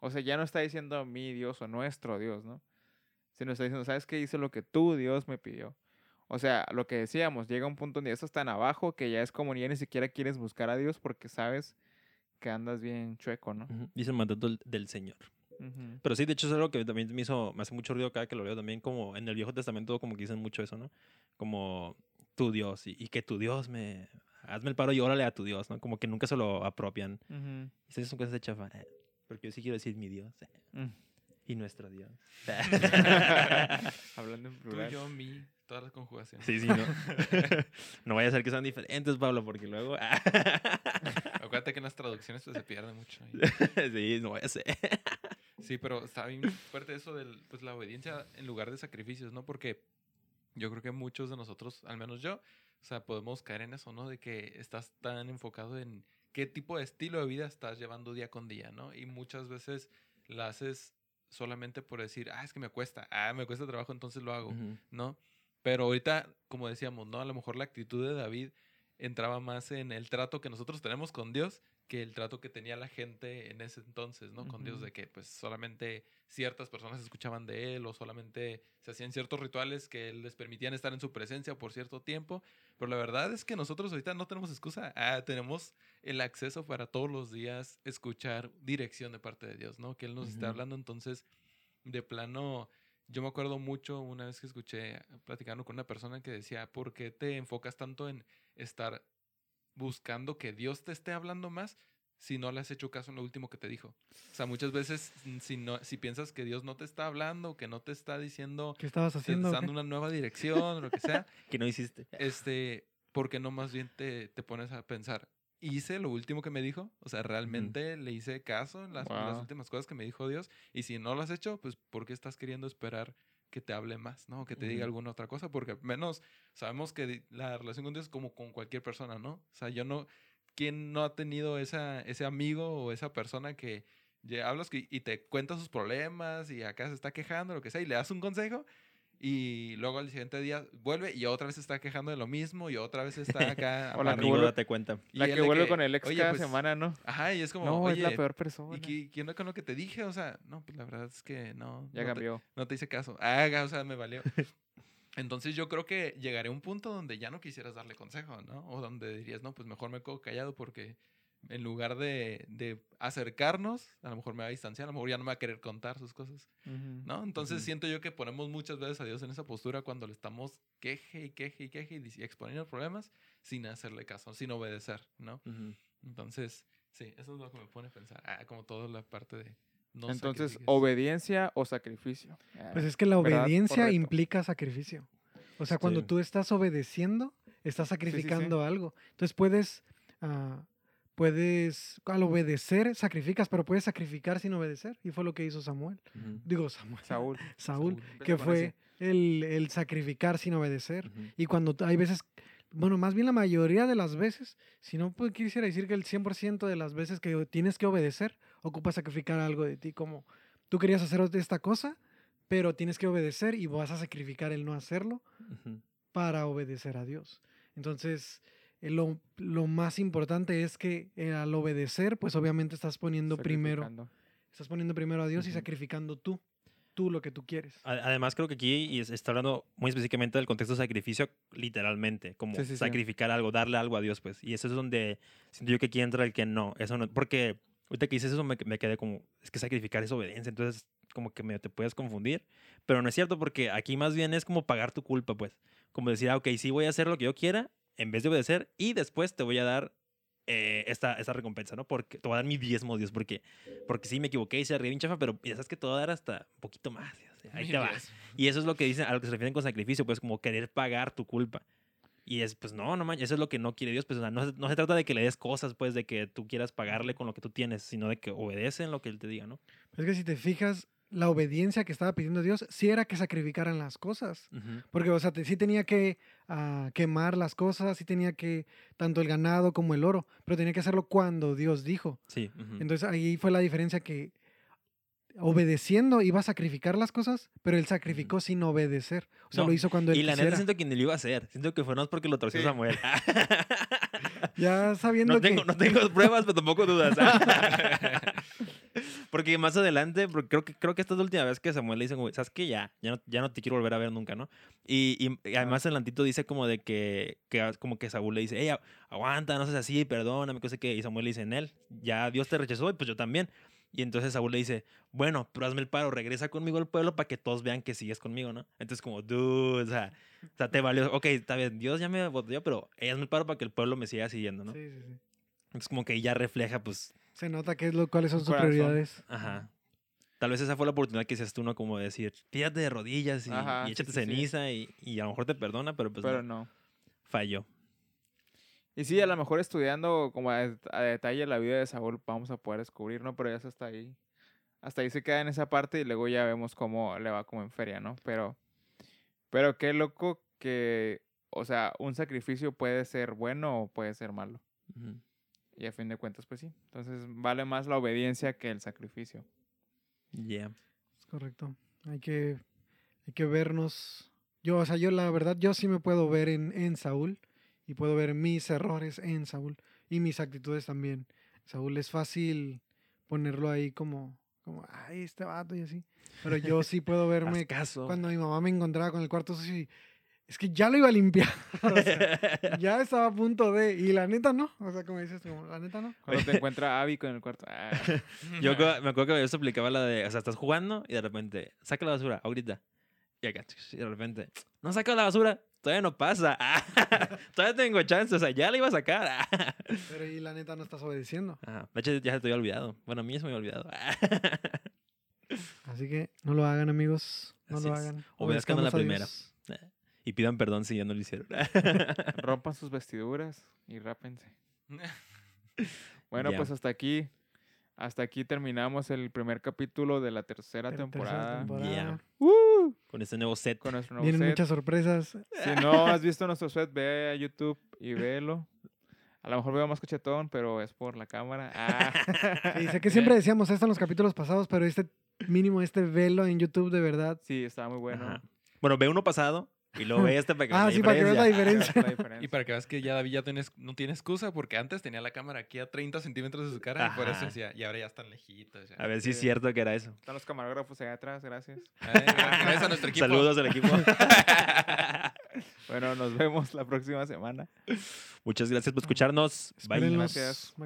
O sea, ya no está diciendo mi Dios o nuestro Dios, ¿no? Sino está diciendo, ¿sabes qué? Hice lo que tu Dios me pidió. O sea, lo que decíamos, llega un punto donde eso tan abajo que ya es como ya ni siquiera quieres buscar a Dios porque sabes que andas bien chueco, ¿no? Ujú. Dice el mandato del, Señor. Pero sí, de hecho es algo que también me hizo, me hace mucho ruido cada que lo leo también, como en el Viejo Testamento como que dicen mucho eso, ¿no? Como tu Dios y, y que tu Dios me... Hazme el paro y órale a tu Dios, ¿no? Como que nunca se lo apropian. Esas son cosas de chafa. Porque yo sí quiero decir mi Dios Mm. y nuestro Dios. Hablando en Tú, plural. yo, mi, todas las conjugaciones. Sí, sí, no. no vaya a ser que sean diferentes, Pablo, porque luego... Acuérdate que en las traducciones pues, se pierde mucho. ahí. sí, no vaya a ser. Sí, pero está bien fuerte eso de pues, la obediencia en lugar de sacrificios, ¿no? Porque yo creo que muchos de nosotros, al menos yo, o sea, podemos caer en eso, ¿no? De que estás tan enfocado en qué tipo de estilo de vida estás llevando día con día, ¿no? Y muchas veces la haces solamente por decir, ah, es que me cuesta, ah, me cuesta trabajo, entonces lo hago. ¿no? Pero ahorita, como decíamos, ¿no? A lo mejor la actitud de David entraba más en el trato que nosotros tenemos con Dios que el trato que tenía la gente en ese entonces, ¿no? Con Dios, de que pues solamente ciertas personas escuchaban de él o solamente se hacían ciertos rituales que les permitían estar en su presencia por cierto tiempo. Pero la verdad es que nosotros ahorita no tenemos excusa. Ah, tenemos el acceso para todos los días escuchar dirección de parte de Dios, ¿no? Que Él nos está Ujú. hablando. Entonces, de plano, yo me acuerdo mucho una vez que escuché platicando con una persona que decía, ¿por qué te enfocas tanto en estar buscando que Dios te esté hablando más si no le has hecho caso en lo último que te dijo? O sea, muchas veces mm, si, no, si piensas que Dios no te está hablando, que no te está diciendo, ¿Qué estabas haciendo? dando una nueva dirección o lo que sea, Que no hiciste. este, ¿por qué no más bien te, te pones a pensar? Hice lo último que me dijo, o sea, realmente le hice caso en las, en las últimas cosas que me dijo Dios, y si no lo has hecho, pues ¿por qué estás queriendo esperar que te hable más, ¿no? Que te diga alguna otra cosa, porque menos sabemos que la relación con Dios es como con cualquier persona, ¿no? O sea, yo no, ¿quién no ha tenido esa, ese amigo o esa persona que ya hablas que- y te cuenta sus problemas y acá se está quejando, lo que sea, y le das un consejo y luego al siguiente día vuelve y otra vez está quejando de lo mismo y otra vez está acá. O la que vuelve- date cuenta. Y La que vuelve con el ex "Oye, cada pues, semana, ¿no? Ajá, y es como, No, oye, es la peor persona. ¿y qué, qué onda con lo que te dije? O sea, no, pues la verdad es que no. Ya no te- cambió. no te hice caso. Ah, o sea, me valió. Entonces yo creo que llegaré a un punto donde ya no quisieras darle consejo, ¿no? O donde dirías, no, pues mejor me quedo callado porque en lugar de, de acercarnos, a lo mejor me va a distanciar, a lo mejor ya no me va a querer contar sus cosas, Ujú. ¿no? Entonces Ujú. siento yo que ponemos muchas veces a Dios en esa postura cuando le estamos queje y queje y queje y exponiendo problemas sin hacerle caso, sin obedecer, ¿no? Ujú. Entonces, sí, eso es lo que me pone a pensar. Ah, como toda la parte de... No Entonces, obediencia o sacrificio. Pues Ah, es que la obediencia implica sacrificio. O sea, cuando Sí. tú estás obedeciendo, estás sí, sí. sacrificando algo. Entonces puedes, ah, puedes, al obedecer, sacrificas, pero puedes sacrificar sin obedecer. Y fue lo que hizo Samuel. Digo, Samuel. Saúl. Saúl, Saúl. que fue el, el sacrificar sin obedecer. Y cuando hay veces, bueno, más bien la mayoría de las veces, si no pues, quisiera decir que el 100% de las veces que tienes que obedecer, ocupas sacrificar algo de ti, como tú querías hacer esta cosa, pero tienes que obedecer y vas a sacrificar el no hacerlo para obedecer a Dios. Entonces, lo, lo más importante es que eh, al obedecer, pues obviamente estás poniendo primero, estás poniendo primero a Dios y Ujú. sacrificando tú, tú lo que tú quieres. Además, creo que aquí y es- está hablando muy específicamente del contexto de sacrificio, literalmente, como Sí, sí, sí. sacrificar algo, darle algo a Dios, pues. Y eso es donde siento yo que aquí entra el que no, eso no, porque ahorita que dices eso me, me quedé como, es que sacrificar es obediencia, entonces como que medio te puedes confundir, pero no es cierto porque aquí más bien es como pagar tu culpa, pues. Como decir, ah, ok, sí voy a hacer lo que yo quiera en vez de obedecer y después te voy a dar eh, esta, esta recompensa, ¿no? Porque te voy a dar mi diezmo, Dios, porque, porque sí me equivoqué y se ríe bien chafa, pero ya sabes que te voy a dar hasta un poquito más, Dios, ahí Mi te va. Dios. Y eso es lo que dicen, a lo que se refieren con sacrificio, pues como querer pagar tu culpa. Y es, pues no, no manches, eso es lo que no quiere Dios, pues o sea, no, se- no se trata de que le des cosas, pues de que tú quieras pagarle con lo que tú tienes, sino de que obedece en lo que Él te diga, ¿no? Es que si te fijas, la obediencia que estaba pidiendo Dios sí era que sacrificaran las cosas. Porque, o sea, te- sí tenía que ah, quemar las cosas, sí tenía que, tanto el ganado como el oro, pero tenía que hacerlo cuando Dios dijo. Sí. Entonces ahí fue la diferencia que obedeciendo iba a sacrificar las cosas, pero él sacrificó sin obedecer. O sea, No, lo hizo cuando él y la neta quisiera. siento que ni lo iba a hacer. Siento que fue no es porque lo torció Sí. Samuel. Ya sabiendo no, tengo, que... no tengo pruebas, pero tampoco dudas. porque más adelante, porque creo que, creo que esta es la última vez que Samuel le dice, como, ¿sabes qué? Ya, ya no, ya no te quiero volver a ver nunca, ¿no? Y, y- además adelantito dice como de que, que como que Saúl le dice, ey, aguanta, no seas así, perdóname, cosa que, y Samuel le dice, en él, ya Dios te rechazó y pues yo también. Y entonces Saúl le dice, bueno, pero hazme el paro, regresa conmigo al pueblo para que todos vean que sigues conmigo, ¿no? Entonces como, dude, o sea, o sea, te valió, ok, está bien, Dios ya me votó, pero hazme el paro para que el pueblo me siga siguiendo, ¿no? Sí, sí, sí. Entonces como que ya refleja, pues, Se nota que es lo, cuáles son sus Corazón. prioridades. Ajá. Tal vez esa fue la oportunidad que hiciste tú, ¿no? Como decir, tírate de rodillas y, Ajá, y échate sí, sí. ceniza Y, y a lo mejor te perdona, pero pues Pero no, no. falló. Y sí, a lo mejor estudiando como a, det- a detalle la vida de Saúl vamos a poder descubrir, ¿no? Pero ya se hasta ahí. Hasta ahí se queda en esa parte y luego ya vemos cómo le va como en feria, ¿no? Pero, pero qué loco que, o sea, un sacrificio puede ser bueno o puede ser malo. Ujú. Y a fin de cuentas, pues sí. Entonces vale más la obediencia que el sacrificio. Yeah. Es correcto. Hay que, hay que vernos. Yo, o sea, yo la verdad, yo sí me puedo ver en, en Saúl y puedo ver mis errores en Saúl y mis actitudes también. Saúl es fácil ponerlo ahí como, como, ay, este vato y así. Pero yo sí puedo verme caso. cuando mi mamá me encontraba con el cuarto sucio y es que ya lo iba a limpiar. O sea, ya estaba a punto de. Y la neta no. O sea, como dices, como, la neta no. Cuando te encuentra Abby con el cuarto. ah, Yo me acuerdo que yo se aplicaba la de, o sea, estás jugando y de repente, saca la basura, ahorita. Y acá, y de repente, no saca la basura, todavía no pasa. todavía tengo chance, o sea, ya la iba a sacar. Pero y la neta no estás obedeciendo. Ajá. De hecho, ya se te había olvidado. Bueno, a mí ya se me había olvidado. Así que no lo hagan, amigos. No Así lo es. hagan. Obedezcan a la primera. Dios. Y pidan perdón si ya no lo hicieron. rompan sus vestiduras y rápense. Bueno, pues hasta aquí. Hasta aquí terminamos el primer capítulo de la tercera temporada. Yeah. ¡Uh! Con este nuevo set. Con nuestro nuevo Vienen set. muchas sorpresas. Si no has visto nuestro set, ve a YouTube y velo. A lo mejor veo más cachetón, pero es por la cámara. Ah. Y sé que siempre decíamos esto en los capítulos pasados, pero este mínimo, este velo en YouTube, de verdad. Sí, estaba muy bueno. Ajá. Bueno, ve uno pasado y luego ve este para que Ah, veas sí, para que veas la diferencia. Y para que veas que ya David ya tienes, no tiene excusa, porque antes tenía la cámara aquí a 30 centímetros de su cara y por eso decía, y ahora ya están lejitos. ya". A ver si es Sí. cierto que era eso. Están los camarógrafos allá atrás, gracias. Ay, gracias a nuestro equipo. Saludos al equipo. Bueno, nos vemos la próxima semana. Muchas gracias por escucharnos. Bye. Gracias. Bye.